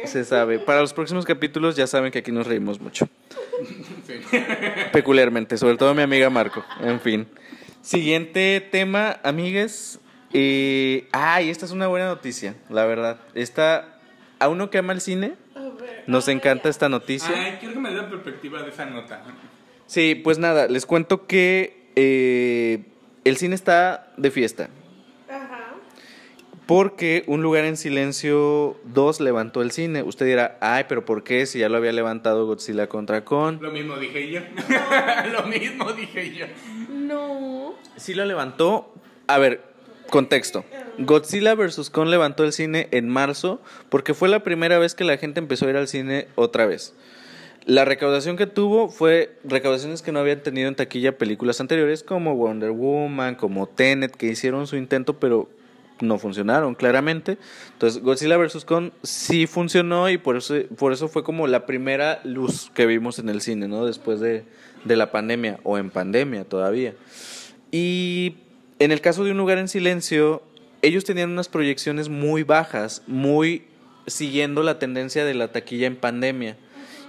Se sabe. Para los próximos capítulos ya saben que aquí nos reímos mucho. Peculiarmente, sobre todo mi amiga Marco. En fin. Siguiente tema, amigues. Eh, ay, esta es una buena noticia, la verdad. Esta, a uno que ama el cine, nos encanta esta noticia. Ay, quiero que me dé la perspectiva de esa nota. Sí, pues nada, les cuento que eh, el cine está de fiesta. Porque Un lugar en silencio 2 levantó el cine. Usted dirá, ay, pero ¿por qué? Si ya lo había levantado Godzilla contra Kong. Lo mismo dije yo. Lo mismo dije yo. No. Sí lo levantó. A ver, contexto. Godzilla vs. Kong levantó el cine en marzo porque fue la primera vez que la gente empezó a ir al cine otra vez. La recaudación que tuvo fue recaudaciones que no habían tenido en taquilla películas anteriores como Wonder Woman, como Tenet, que hicieron su intento pero no funcionaron claramente. Entonces Godzilla vs. Kong sí funcionó y por eso, por eso fue como la primera luz que vimos en el cine, ¿no? Después de, de la pandemia o en pandemia todavía. Y en el caso de Un lugar en silencio, ellos tenían unas proyecciones muy bajas, muy siguiendo la tendencia de la taquilla en pandemia.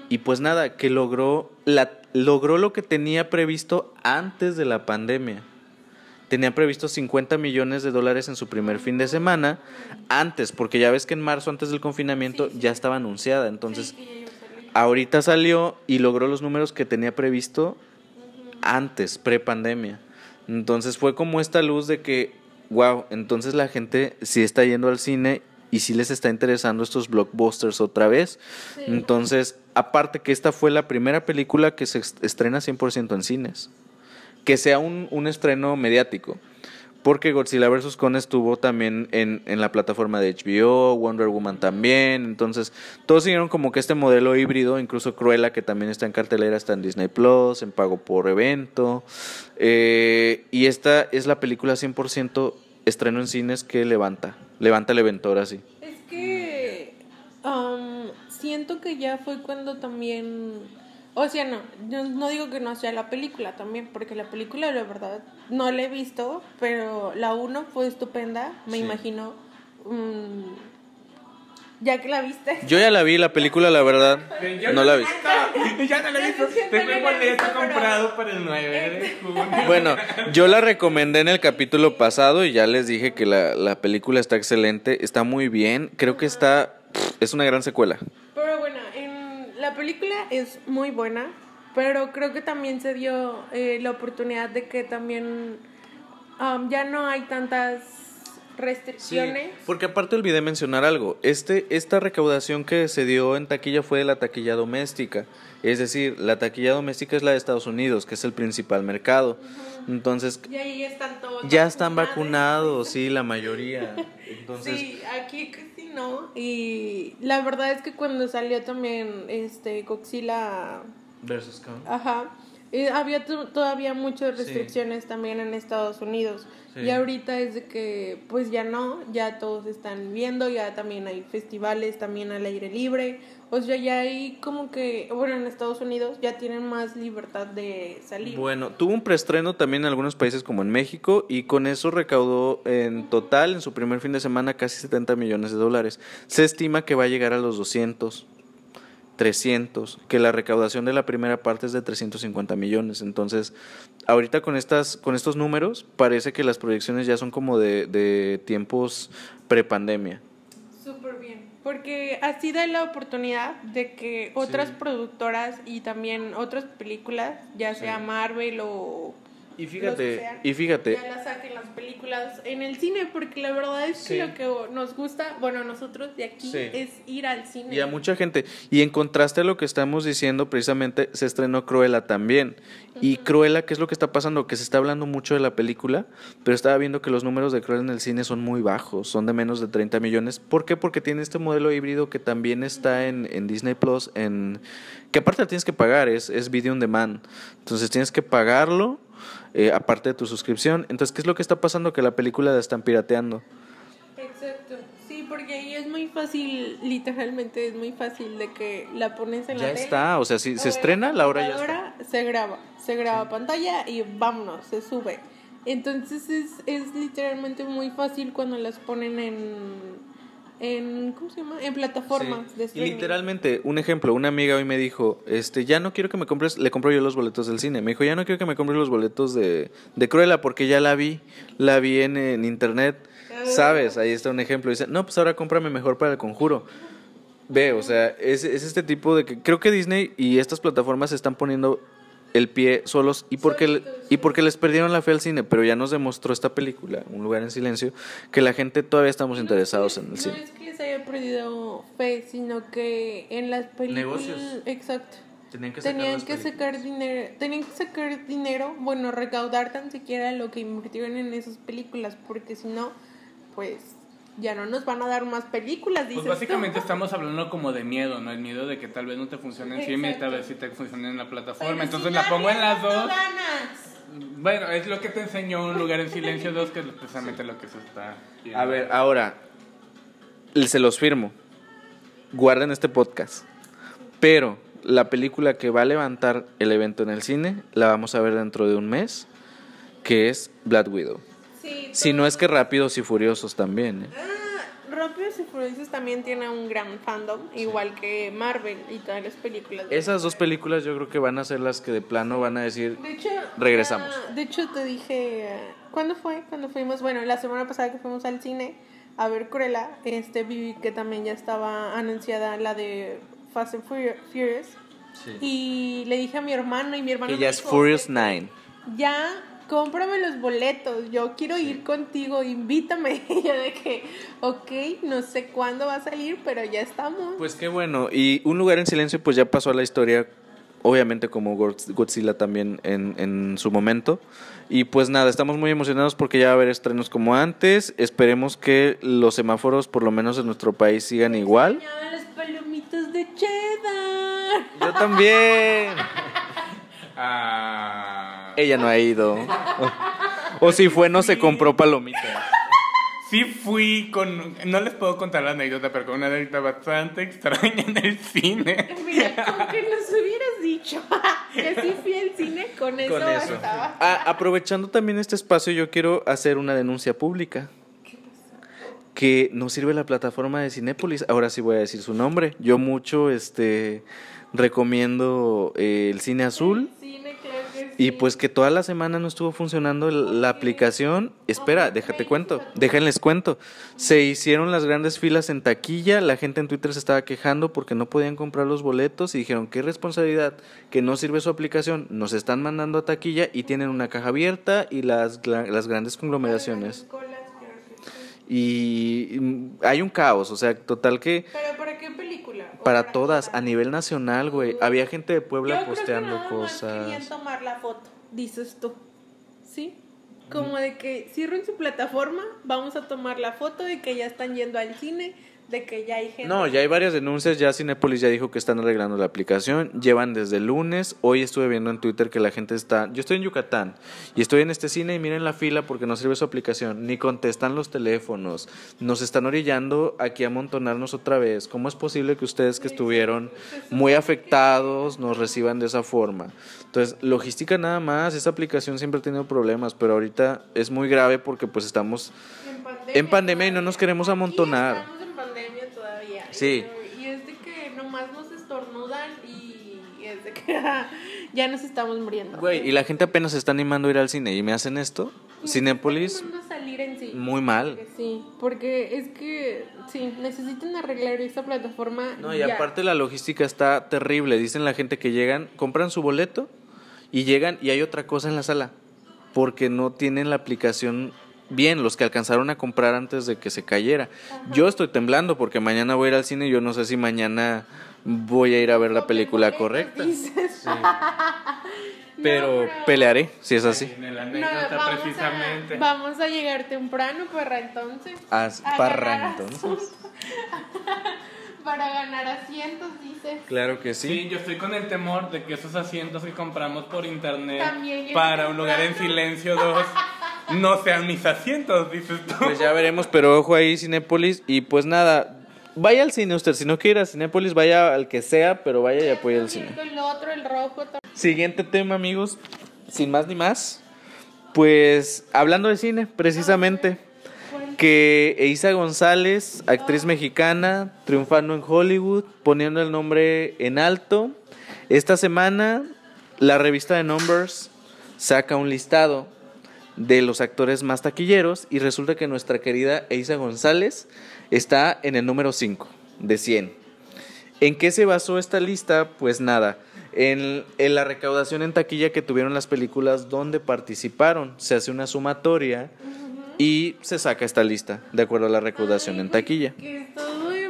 Y pues nada, que logró, la, logró lo que tenía previsto antes de la pandemia. Tenía previsto 50 millones de dólares en su primer fin de semana, antes, porque ya ves que en marzo, antes del confinamiento, ya estaba anunciada. Entonces, Sí, ahorita salió y logró los números que tenía previsto antes, pre-pandemia. Entonces fue como esta luz de que, wow, entonces la gente sí está yendo al cine y sí les está interesando estos blockbusters otra vez. Sí. Entonces, aparte que esta fue la primera película que se est- estrena 100% en cines. Que sea un, un estreno mediático. Porque Godzilla vs. Kong estuvo también en, en la plataforma de HBO, Wonder Woman también. Entonces, todos siguieron como que este modelo híbrido, incluso Cruella, que también está en cartelera, está en Disney Plus, en pago por evento. Eh, y esta es la película 100% estreno en cines que levanta. Levanta el evento ahora sí. Es que um, siento que ya fue cuando también, o sea, no, yo no digo que no sea la película también, porque la película la verdad no la he visto, pero la uno fue estupenda, me Sí. imagino, mm, ya que la viste. Yo ya la vi, la película, la verdad, Yo no la vi. visto. Ya no la he visto. Comprado para el 9 de junio. Bueno, yo la recomendé en el capítulo pasado y ya les dije que la, la película está excelente, está muy bien, creo que está, es una gran secuela. Pero la película es muy buena, pero creo que también se dio eh, la oportunidad de que también um, ya no hay tantas restricciones. porque aparte olvidé mencionar algo. Este, esta recaudación que se dio en taquilla fue de la taquilla doméstica. Es decir, la taquilla doméstica es la de Estados Unidos, que es el principal mercado. Entonces, Y ahí están todos. ya están vacunados, sí, la mayoría. Entonces, Sí, aquí no. Y la verdad es que cuando salió también este Godzilla versus Kong. Ajá. Y había to- todavía muchas restricciones también en Estados Unidos. Sí. Y ahorita es de que, pues ya no, ya todos están viendo, ya también hay festivales también al aire libre. O sea, ya hay como que, bueno, en Estados Unidos ya tienen más libertad de salir. Bueno, tuvo un preestreno también en algunos países como en México y con eso recaudó en total en su primer fin de semana casi 70 millones de dólares. Se estima que va a llegar a los 200, 300, que la recaudación de la primera parte es de 350 millones. Entonces, ahorita con estas con estos números parece que las proyecciones ya son como de, de tiempos prepandemia. Súper bien. Porque así da la oportunidad de que otras productoras y también otras películas, ya sea Marvel o Y fíjate, sean, y fíjate, ya las saquen las películas en el cine, porque la verdad es que Sí. lo que nos gusta, bueno, a nosotros de aquí Sí. es ir al cine. Y a mucha gente. Y en contraste a lo que estamos diciendo, precisamente se estrenó Cruella también. Y Cruella, ¿qué es lo que está pasando? Que se está hablando mucho de la película, pero estaba viendo que los números de Cruella en el cine son muy bajos, son de menos de 30 millones. ¿Por qué? Porque tiene este modelo híbrido que también está en, en Disney Plus, en que aparte la tienes que pagar, es, es video on demand. Entonces tienes que pagarlo. Eh, aparte de tu suscripción. Entonces, ¿qué es lo que está pasando? Que la película la están pirateando. Exacto. Sí, porque ahí es muy fácil, literalmente es muy fácil de que la pones en la Ya tele. está, o sea, si se en estrena, la hora ya está. computadora, Se graba, se graba pantalla y vámonos, se sube. Entonces es, es literalmente muy fácil cuando las ponen en, en ¿cómo se llama? En plataformas Sí. de Y streaming. literalmente, un ejemplo, una amiga hoy me dijo, este, ya no quiero que me compres, le compro yo los boletos del cine. Me dijo, ya no quiero que me compres los boletos de, de Cruella porque ya la vi, la vi en, en internet. Ah. ¿Sabes? Ahí está un ejemplo. Dice, no, pues ahora cómprame mejor para el conjuro. Ve, o sea, es, es este tipo de que creo que Disney y estas plataformas se están poniendo el pie solos y porque le- y porque les perdieron la fe al cine, pero ya nos demostró esta película, Un lugar en silencio, que la gente todavía estamos interesados en el no cine. es que se haya perdido fe, sino que en las películas... Negocios. Exacto. Tenían que Tenían que sacar dinero, tenían que sacar dinero, bueno, recaudar tan siquiera lo que invirtieron en esas películas, porque si no, pues ya no nos van a dar más películas, dices Pues básicamente tú. estamos hablando como de miedo, ¿no? El miedo de que tal vez no te funcione en cine y tal vez sí te funcione en la plataforma. Pero Entonces si la pongo en las dos. ganas. Bueno, es lo que te enseñó Un lugar en silencio 2, que es precisamente lo que se está viendo. A ver, ahora, se los firmo. Guarden este podcast. Pero la película que va a levantar el evento en el cine la vamos a ver dentro de un mes, que es Black Widow. Sí, Si no es que Rápidos y Furiosos también. ¿eh? Ah, Rápidos y Furiosos también tiene un gran fandom, igual que Marvel y todas las películas. Esas dos películas yo creo que van a ser las que de plano van a decir, De hecho, Regresamos. ah, de hecho, te dije, ¿cuándo fue? Cuando fuimos, bueno, la semana pasada que fuimos al cine a ver Cruella, este, vi que también ya estaba anunciada la de Fast and Furi- Furious. Y le dije a mi hermano y mi hermano que me ya es Furious 9. Ya, cómprame los boletos, yo quiero ir contigo, invítame. Y yo de que, ok, no sé cuándo va a salir, pero ya estamos. Pues qué bueno. Y Un lugar en silencio pues ya pasó a la historia, obviamente como Godz- Godzilla también en, en su momento. Y pues nada, estamos muy emocionados porque ya va a haber estrenos como antes. Esperemos que los semáforos, por lo menos en nuestro país, sigan igual. Las palomitas de cheddar. Yo también. Ah, Ella no ha ido. O, si fue, no se compró palomitas. sí fui con... No les puedo contar la anécdota, pero con una anécdota bastante extraña en el cine. Mira, como que nos hubieras dicho que sí fui al cine, con eso, Con eso. bastaba. Ah, aprovechando también este espacio, yo quiero hacer una denuncia pública. que no sirve la plataforma de Cinépolis. Ahora sí voy a decir su nombre. Yo mucho este recomiendo eh, el cine azul. Cine, claro que Y pues que toda la semana no estuvo funcionando la aplicación. Espera, déjate cuento, déjenles cuento. Se hicieron las grandes filas en taquilla, la gente en Twitter se estaba quejando porque no podían comprar los boletos y dijeron, qué responsabilidad, que no sirve su aplicación, nos están mandando a taquilla y tienen una caja abierta y las, las grandes conglomeraciones. Colas, claro que sí. Y hay un caos, o sea, total que ¿Pero para qué película? ¿O para todas, a nivel nacional, güey. Había gente de Yo Puebla creo que posteando nada más cosas. querían tomar la foto, dices tú. ¿Sí? Como de que cierren su plataforma, vamos a tomar la foto de que ya están yendo al cine, de que ya hay gente. No, ya hay varias denuncias, ya Cinepolis ya dijo que están arreglando la aplicación, llevan desde el lunes, hoy estuve viendo en Twitter que la gente está, yo estoy en Yucatán y estoy en este cine y miren la fila porque no sirve su aplicación, ni contestan los teléfonos, nos están orillando aquí a amontonarnos otra vez, ¿cómo es posible que ustedes que estuvieron muy afectados nos reciban de esa forma? Entonces, logística nada más, esa aplicación siempre ha tenido problemas, pero ahorita es muy grave porque pues estamos En pandemia, en pandemia y no nos queremos amontonar. Estamos en pandemia todavía. Sí. Y, es de que nomás nos estornudan y es de que ya nos estamos muriendo. Güey, y la gente apenas se está animando a ir al cine y me hacen esto. Cinépolis, salir en sí. muy mal. Sí, porque es que sí, necesitan arreglar esta plataforma. No, y ya. aparte la logística está terrible. Dicen la gente que llegan, compran su boleto y llegan y hay otra cosa en la sala. Porque no tienen la aplicación bien, los que alcanzaron a comprar antes de que se cayera. Yo estoy temblando porque mañana voy a ir al cine y yo no sé si mañana voy a ir a ver la película correcta. dices. Pero pero- pelearé, si es así. En No, anécdota vamos, precisamente. a, vamos a llegar temprano para entonces. As- a parra, ganar entonces. para ganar asientos, dices. Claro que Sí, yo estoy con el temor de que esos asientos que compramos por internet para un lugar en silencio 2 no sean mis asientos, dices tú. Pues ya veremos, pero ojo ahí, Cinépolis. Y pues nada, vaya al cine usted. Si no quiere ir a Cinépolis, vaya al que sea, pero vaya y apoye al cine. El otro, el rojo. Siguiente tema, amigos. Sin más ni más. Pues hablando de cine, precisamente. Que Eiza González, actriz mexicana, triunfando en Hollywood, poniendo el nombre en alto. Esta semana, la revista de Numbers saca un listado de los actores más taquilleros y resulta que nuestra querida Eiza González está en el número 5 de 100. ¿En qué se basó esta lista? Pues nada, en, en la recaudación en taquilla que tuvieron las películas donde participaron. Se hace una sumatoria y se saca esta lista de acuerdo a la recaudación en taquilla.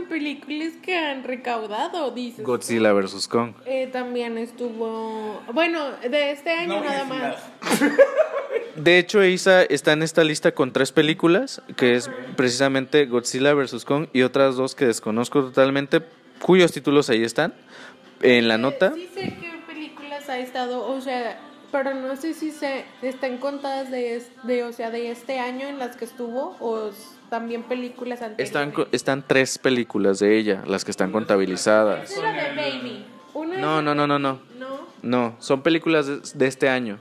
En películas que han recaudado, dices. Godzilla vs. Kong. Eh, también estuvo. Bueno, de este año No nada más. nada. De hecho, Isa está en esta lista con tres películas, que es precisamente Godzilla vs. Kong y otras dos que desconozco totalmente, cuyos títulos ahí están en la nota. Sí sé qué películas ha estado, o sea, pero no sé si se están contadas de, es- de o sea, de este año en las que estuvo o también películas anteriores. Están, co- están tres películas de ella, las que están contabilizadas. Era de Baby. Una No, es- no, no, no, no. No. No, son películas de, de este año.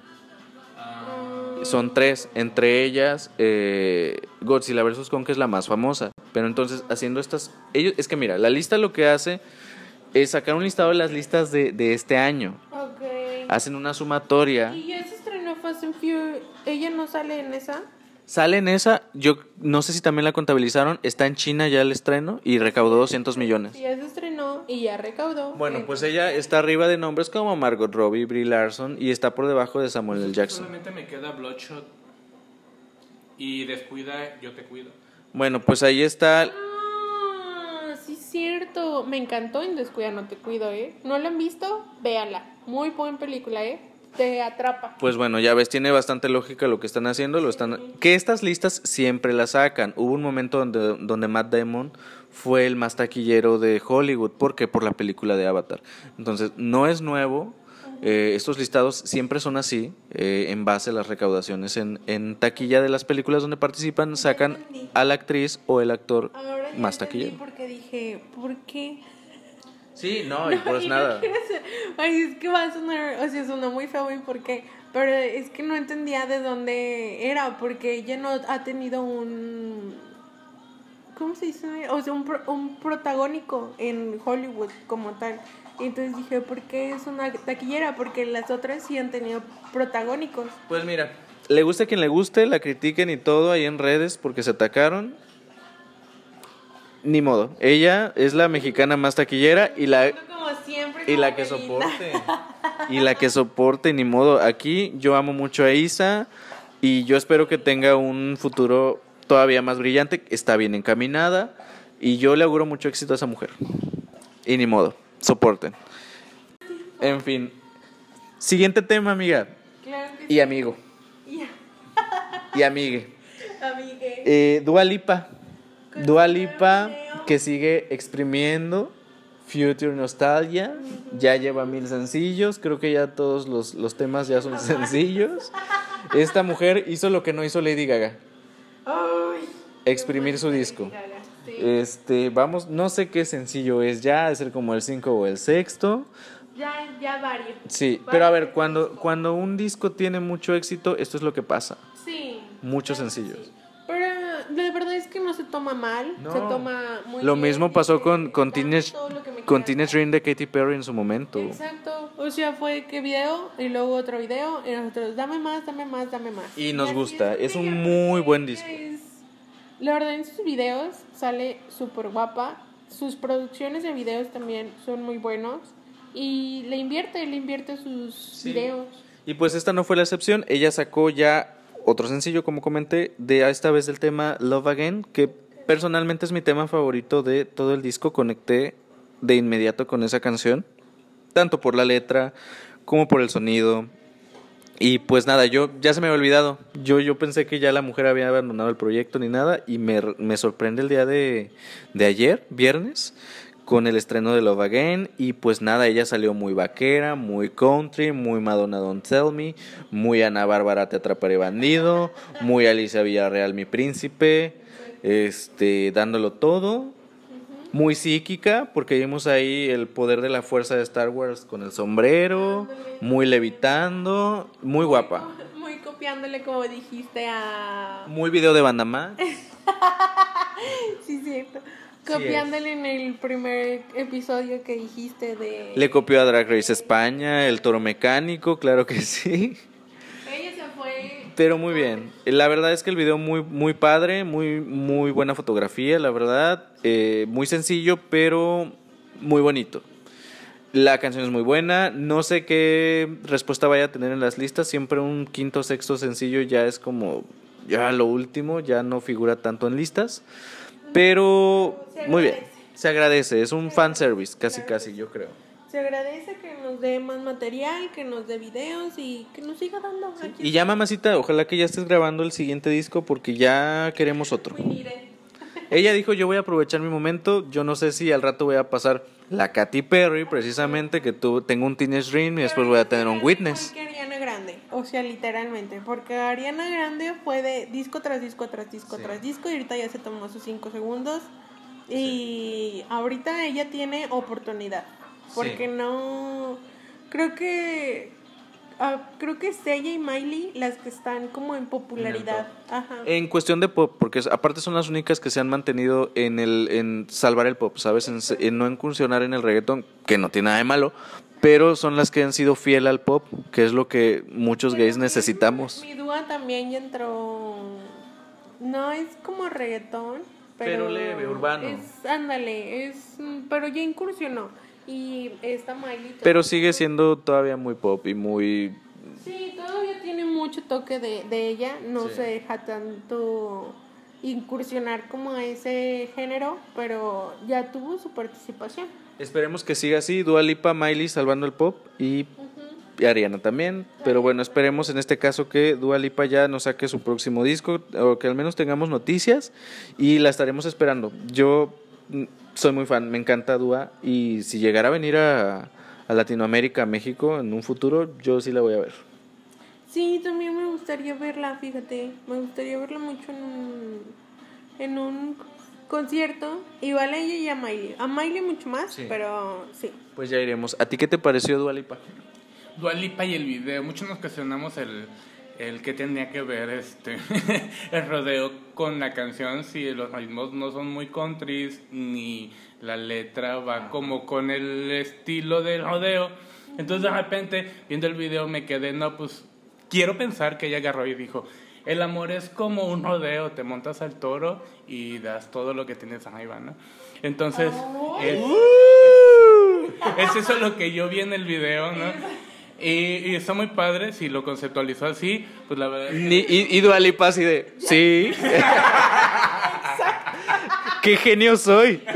Ah, Son tres, entre ellas eh, Godzilla vs. Kong, que es la más famosa. Pero entonces, haciendo estas... ellos Es que mira, la lista lo que hace es sacar un listado de las listas de, de este año. Hacen una sumatoria. Y ya se estrenó Fast and Furious. ¿Ella no sale en esa? Sale en esa, yo no sé si también la contabilizaron, está en China ya el estreno y recaudó 200 millones. Ya se estrenó y ya recaudó. Bueno, pues ella está arriba de nombres como Margot Robbie, Brie Larson y está por debajo de Samuel L. Jackson. Solamente me queda Bloodshot y descuida, yo te cuido. Bueno, pues ahí está Ah, sí, cierto. Me encantó en Descuida, no te cuido, ¿eh? ¿No la han visto? Véala. Muy buena película, ¿eh? Te atrapa. Pues bueno, ya ves, tiene bastante lógica lo que están haciendo, lo están que estas listas siempre las sacan. Hubo un momento donde, donde Matt Damon fue el más taquillero de Hollywood, ¿por qué? Por la película de Avatar. Entonces, no es nuevo. eh, estos listados siempre son así, eh, en base a las recaudaciones en, en taquilla de las películas donde participan, sacan a la actriz o el actor Ahora más taquillero. porque dije, ¿por qué? Sí, no, y pues Y no nada. quiero ser- Ay, es que va a sonar, o sea, sonó muy feo y por qué. Pero es que no entendía de dónde era, porque ella no ha tenido un ¿cómo se dice? O sea, un, pro- un protagónico en Hollywood como tal. Y entonces dije, ¿por qué es una taquillera? Porque las otras sí han tenido protagónicos. Pues mira, le guste a quien le guste, la critiquen y todo ahí en redes porque se atacaron. Ni modo. Ella es la mexicana más taquillera y la Como siempre. y la que soporte. Y la que soporte, ni modo. Aquí yo amo mucho a Isa y yo espero que tenga un futuro todavía más brillante. Está bien encaminada y yo le auguro mucho éxito a esa mujer. Y ni modo, soporten. En fin. Siguiente tema, amiga. Claro que Y amigo. Y amigue. Amigue. Eh, Dua Lipa. Con Dua su Lipa video. que sigue exprimiendo Future Nostalgia. Ya lleva mil sencillos. Creo que ya todos los, los temas ya son sencillos. Esta mujer hizo lo que no hizo Lady Gaga. Exprimir su disco. Este, vamos, no sé qué sencillo es ya, de ser como el 5 o el sexto. Ya, ya varios. Sí, pero a ver, cuando, cuando un disco tiene mucho éxito, esto es lo que pasa. Sí. Muchos sencillos. La verdad es que no se toma mal, No. se toma muy Lo bien, mismo y pasó con, con, Teenage, con Teenage. Dream de Katy Perry en su momento. Exacto. O sea, fue que video y luego otro video y nosotros, dame más, dame más, dame más. Y nos así gusta, que es un muy porque buen disco. es- La verdad, en sus videos sale súper guapa. Sus producciones de videos también son muy buenos. Y le invierte, le invierte sus Sí. videos. Y pues esta no fue la excepción. Ella sacó ya otro sencillo, como comenté, de esta vez del tema Love Again, que personalmente es mi tema favorito de todo el disco. Conecté de inmediato con esa canción, tanto por la letra como por el sonido. Y pues nada, yo ya se me había olvidado. Yo, yo pensé que ya la mujer había abandonado el proyecto ni nada. Y me, me sorprende el día de, de ayer, viernes, con el estreno de Love Again. Y pues nada, ella salió muy vaquera, muy country, muy Madonna Don't Tell Me, muy Ana Bárbara Te Atraparé Bandido, muy Alicia Villarreal Mi Príncipe, este, dándolo todo. Muy psíquica, porque vimos ahí el poder de la fuerza de Star Wars con el sombrero, muy levitando, muy guapa. Muy copiándole, como dijiste, a. Muy video de banda más. Sí, cierto. Copiándole en el primer episodio que dijiste de. Le copió a Drag Race España, el toro mecánico, claro que sí. Ella se fue. Pero muy bien. La verdad es que el video muy, muy padre, muy, muy buena fotografía, la verdad. Eh, muy sencillo, pero muy bonito. La canción es muy buena. No sé qué respuesta vaya a tener en las listas. Siempre un quinto sexto sencillo ya es como ya lo último, ya no figura tanto en listas. Pero muy bien. Se agradece. Es un fan service, casi, casi, yo creo. Se agradece que nos dé más material, que nos dé videos y que nos siga dando. Aquí Y ya, mamacita, ojalá que ya estés grabando el siguiente disco porque ya queremos otro. Ella dijo, yo voy a aprovechar mi momento, yo no sé si al rato voy a pasar la Katy Perry, precisamente, que tú, tengo un Teenage Dream y después voy a tener un Witness. Igual que Ariana Grande, o sea, literalmente, porque Ariana Grande fue de disco tras disco tras disco Sí. tras disco y ahorita ya se tomó sus cinco segundos y ahorita ella tiene oportunidad, porque Sí. no, creo que, ah, creo que es ella y Miley las que están como en popularidad, ajá. En cuestión de pop, porque aparte son las únicas que se han mantenido en el en salvar el pop, ¿sabes? En, en no incursionar en el reggaetón, que no tiene nada de malo, pero son las que han sido fiel al pop, que es lo que muchos Pero gays mi- necesitamos. Mi dúa también ya entró. No es como reggaetón, pero. Pero leve, urbano. Es, ándale, es. Pero ya incursionó. Y esta Miley. Pero sigue siendo todavía muy pop y muy... Sí, todavía tiene mucho toque de, de ella. No Sí. se deja tanto incursionar como a ese género, pero ya tuvo su participación. Esperemos que siga así, Dua Lipa, Miley salvando el pop y Ariana también. Pero bueno, esperemos en este caso que Dua Lipa ya nos saque su próximo disco o que al menos tengamos noticias y la estaremos esperando. Yo mm, soy muy fan, me encanta Dua y si llegara a venir a, a Latinoamérica, a México en un futuro, yo sí la voy a ver. Sí, también me gustaría verla, fíjate. Me gustaría verla mucho en un, en un concierto. Igual a ella y a Miley. A Miley mucho más, Sí. pero sí. Pues ya iremos. ¿A ti qué te pareció Dua Lipa? Dua Lipa y el video. Muchos nos cuestionamos el, el que tenía que ver este el rodeo con la canción si los ritmos no son muy country ni la letra va como con el estilo del rodeo entonces de repente viendo el video me quedé no pues quiero pensar que ella agarró y dijo el amor es como un rodeo te montas al toro y das todo lo que tienes arriba no entonces es, es eso lo que yo vi en el video no y, y, está muy padre si lo conceptualizó así, pues la verdad. Ni, y, y Dualipa así de, sí. Qué genio soy.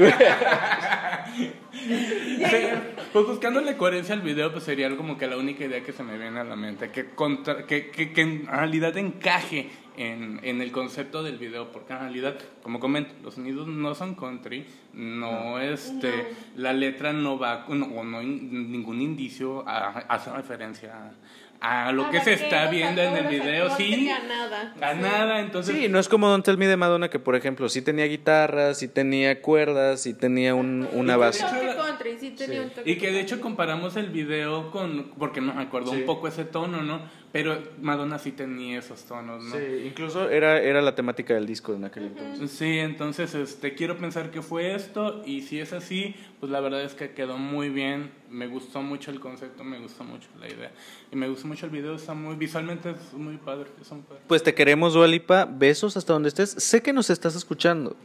pues buscándole coherencia al video, pues sería como que la única idea que se me viene a la mente, que, contra, que, que, que en realidad encaje en, en, el concepto del video, porque en realidad, como comento, los sonidos no son country, no, este, no. la letra no va, no, o no hay ningún indicio a, hace referencia a a lo a que se está viendo en el video, sí. A nada. A sí. nada, entonces. Sí, no es como Don't Tell Me de Madonna, que por ejemplo, sí tenía guitarra, sí tenía cuerdas, sí tenía un, una base. Country, sí tenía sí. Un y que de hecho comparamos el video con. Porque nos recordó un poco ese tono, ¿no? Pero Madonna sí tenía esos tonos, ¿no? Sí, incluso era, era la temática del disco en aquel entonces. Sí, entonces este, quiero pensar que fue esto, y si es así, pues la verdad es que quedó muy bien. Me gustó mucho el concepto, me gustó mucho la idea. Y me gustó mucho el video, está muy, visualmente es muy padre. Es muy padre. Pues te queremos, Dualipa. Besos hasta donde estés. Sé que nos estás escuchando.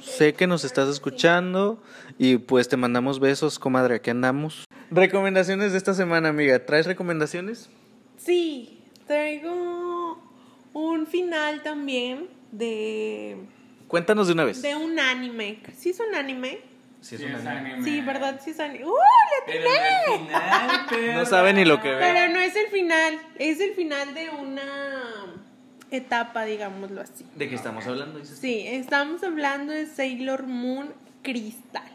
Sé que nos estás escuchando. Y pues te mandamos besos, comadre. Aquí andamos. Recomendaciones de esta semana, amiga. ¿Traes recomendaciones? Sí, traigo un final también de... Cuéntanos de una vez. De un anime. ¿Sí es un anime? Sí, es, un anime. anime. Sí, ¿verdad? Sí es anime. ¡Uh, le Pero el final, pero... No sabe ni lo que ve. Pero no es el final. Es el final de una etapa, digámoslo así. ¿De qué estamos hablando? Dices? Sí, estamos hablando de Sailor Moon Crystal.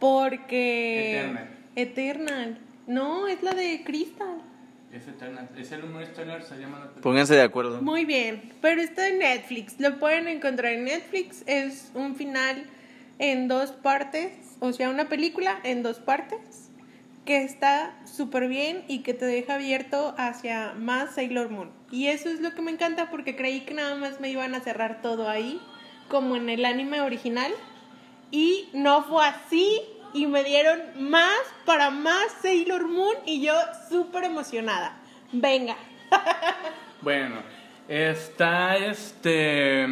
Porque... Eternal. Eternal. No, es la de Crystal. Es Eternal. Es el número Stellar, se llama la Pónganse de acuerdo. Muy bien, pero está en Netflix. Lo pueden encontrar en Netflix. Es un final en dos partes, o sea, una película en dos partes que está súper bien y que te deja abierto hacia más Sailor Moon. Y eso es lo que me encanta porque creí que nada más me iban a cerrar todo ahí, como en el anime original. Y no fue así y me dieron más para más Sailor Moon y yo súper emocionada. Venga. bueno, está este...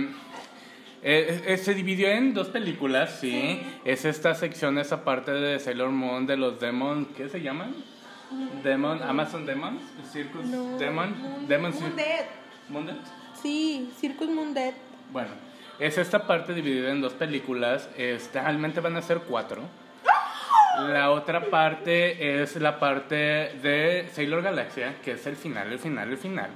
Eh, eh, se dividió en dos películas, ¿sí? sí. Es esta sección, esa parte de Sailor Moon de los Demon, ¿qué se llaman? No, Demon, Amazon Demon, Circus no, Demon, Moon, Demon Moondet. Moondet. Sí, Circus Moondet. Bueno, es esta parte dividida en dos películas. Este, realmente van a ser cuatro. La otra parte es la parte de Sailor Galaxia, que es el final, el final, el final.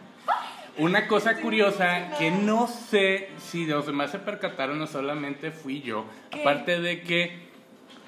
Una cosa curiosa que no sé si los demás se percataron o solamente fui yo. ¿Qué? Aparte de que,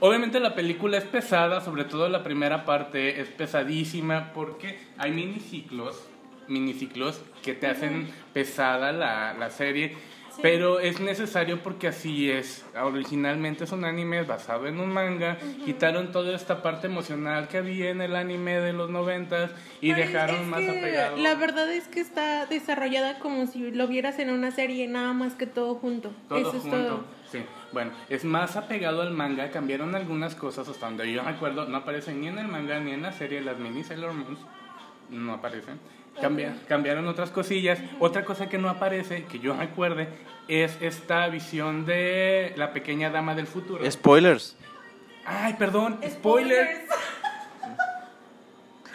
obviamente la película es pesada, sobre todo la primera parte es pesadísima porque hay miniciclos, miniciclos que te hacen pesada la, la serie. Sí. Pero es necesario porque así es. Originalmente es un anime basado en un manga. Uh -huh. Quitaron toda esta parte emocional que había en el anime de los noventas y Pero dejaron es más apegado. La verdad es que está desarrollada como si lo vieras en una serie, nada más que todo junto. Todo Eso junto. es todo. Sí. Bueno, es más apegado al manga. Cambiaron algunas cosas hasta donde yo recuerdo. No aparecen ni en el manga ni en la serie. Las mini Sailor Moons no aparecen. Cambia, okay. Cambiaron otras cosillas. Uh -huh. Otra cosa que no aparece, que yo recuerde, es esta visión de la pequeña dama del futuro. Spoilers. Ay, perdón, spoilers. spoilers.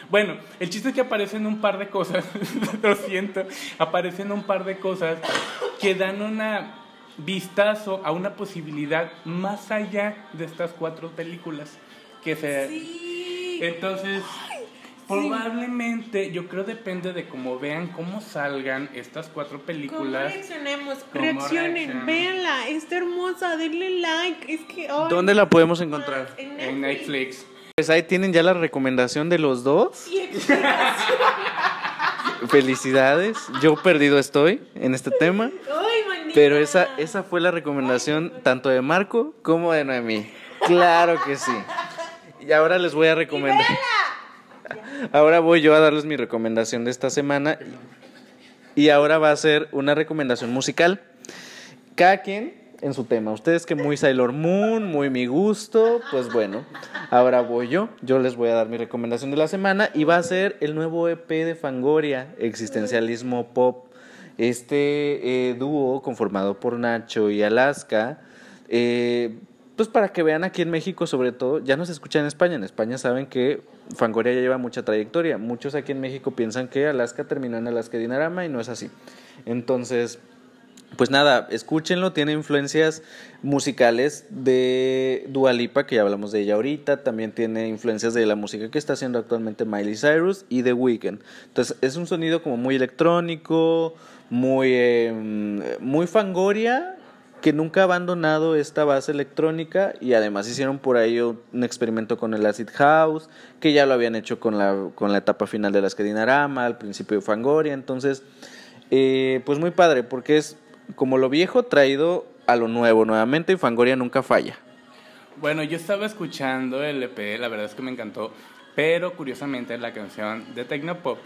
Bueno, el chiste es que aparecen un par de cosas, lo siento, aparecen un par de cosas que dan una vistazo a una posibilidad más allá de estas cuatro películas que se sí. entonces Probablemente, yo creo depende de cómo vean, cómo salgan estas cuatro películas. ¿Cómo reaccionemos? Reaccionen, véanla, está hermosa, denle like. Es que, oh, ¿Dónde la podemos encontrar? En En Netflix. Pues ahí tienen ya la recomendación de los dos. Y. Felicidades. Yo perdido estoy en este tema. Ay. Pero esa, esa fue la recomendación tanto de Marco como de Noemí. Claro que sí. Y ahora les voy a recomendar. Ahora voy yo a darles mi recomendación de esta semana. y ahora va a ser una recomendación musical. Cada quien en su tema. Ustedes que muy Sailor Moon, muy mi gusto, pues bueno, ahora voy yo. Yo les voy a dar mi recomendación de la semana y va a ser el nuevo EP de Fangoria, Existencialismo Pop. Este eh, dúo conformado por Nacho y Alaska. Eh, pues para que vean aquí en México sobre todo, ya no se escucha en España, en España saben que Fangoria ya lleva mucha trayectoria, muchos aquí en México piensan que Alaska terminó en Alaska Dinarama y no es así. Entonces, pues nada, escúchenlo, tiene influencias musicales de Dualipa, que ya hablamos de ella ahorita, también tiene influencias de la música que está haciendo actualmente Miley Cyrus y The Weeknd. Entonces es un sonido como muy electrónico, muy, em, muy fangoria, que nunca ha abandonado esta base electrónica y además hicieron por ahí un experimento con el acid house, que ya lo habían hecho con la, con la etapa final de la Dinarama, al principio de Fangoria, entonces, eh, pues muy padre, porque es como lo viejo traído a lo nuevo nuevamente y Fangoria nunca falla. Bueno, yo estaba escuchando el EP, la verdad es que me encantó, pero curiosamente la canción de Tecnopop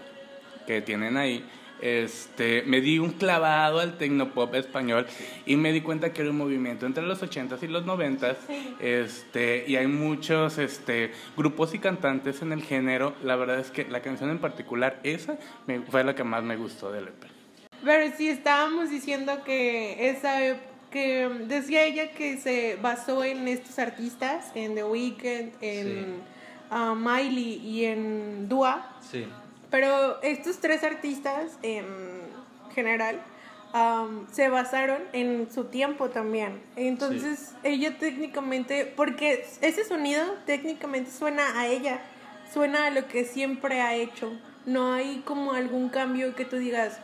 que tienen ahí, este, me di un clavado al Tecnopop español y me di cuenta que era un movimiento entre los 80s y los 90s, este, y hay muchos este, grupos y cantantes en el género, la verdad es que la canción en particular, esa fue la que más me gustó del EP. Pero sí estábamos diciendo que esa que decía ella que se basó en estos artistas, en The Weeknd, en uh, Miley y en Dua. Sí. Pero estos tres artistas en general um, se basaron en su tiempo también. Entonces ella técnicamente, porque ese sonido técnicamente suena a ella, suena a lo que siempre ha hecho no hay como algún cambio que tú digas,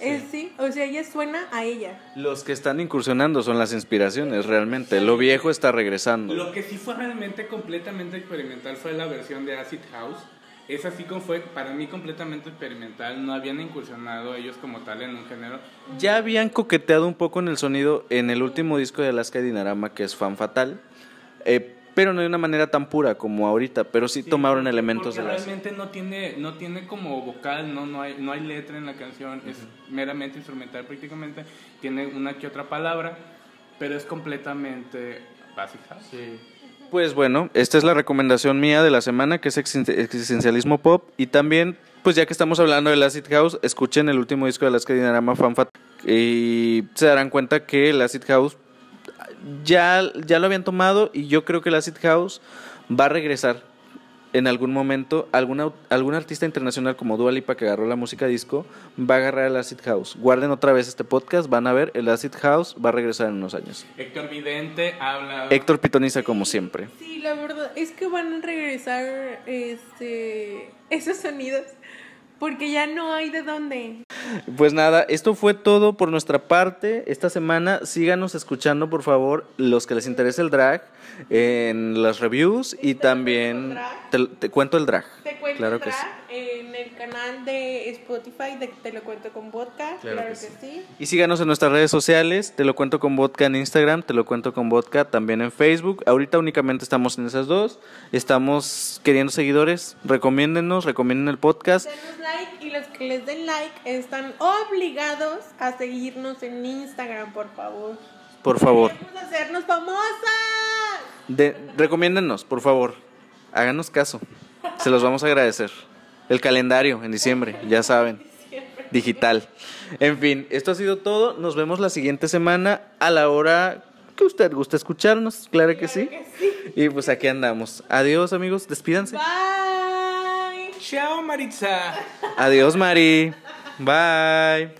es sí, o sea, ella suena a ella. Los que están incursionando son las inspiraciones, realmente. Lo viejo está regresando. Lo que sí fue realmente completamente experimental fue la versión de Acid House. Esa así como fue para mí completamente experimental, no habían incursionado ellos como tal en un género. Ya habían coqueteado un poco en el sonido en el último disco de Alaska Dinarama, que es Fan Fatal. Eh, pero no de una manera tan pura como ahorita, pero sí, tomaron elementos de la realmente no tiene no tiene como vocal, no no hay no hay letra en la canción, es meramente instrumental prácticamente, tiene una que otra palabra, pero es completamente básica. Sí. Pues bueno, esta es la recomendación mía de la semana, que es existencialismo pop. Y también pues ya que estamos hablando del acid house, escuchen el último disco de las que Dinarama Fanfat y se darán cuenta que el acid house ya, ya lo habían tomado y yo creo que el Acid House va a regresar en algún momento. Alguna, algún artista internacional como Dua Lipa que agarró la música disco va a agarrar el Acid House. Guarden otra vez este podcast, van a ver, el Acid House va a regresar en unos años. Héctor Vidente habla... Héctor Pitoniza como siempre. Sí, la verdad es que van a regresar este, esos sonidos porque ya no hay de dónde. Pues nada, esto fue todo por nuestra parte. Esta semana síganos escuchando, por favor, los que les interese el drag en las reviews y también te, cuento el drag. Te cuento claro el drag en el canal de Spotify de Te lo cuento con vodka, claro, que, sí. Y síganos en nuestras redes sociales, Te lo cuento con vodka en Instagram, Te lo cuento con vodka también en Facebook. Ahorita únicamente estamos en esas dos. Estamos queriendo seguidores, recomiéndenos, recomienden el podcast. Denos like y los que les den like están obligados a seguirnos en Instagram, por favor. Por favor. Queremos hacernos famosas. De, recomiéndennos, por favor. Háganos caso. Se los vamos a agradecer. El calendario en diciembre, ya saben. Digital. En fin, esto ha sido todo. Nos vemos la siguiente semana a la hora que usted guste escucharnos. Claro que, sí. que sí. Y pues aquí andamos. Adiós, amigos. Despídanse. Bye. Chao, Maritza. Adiós, Mari. Bye.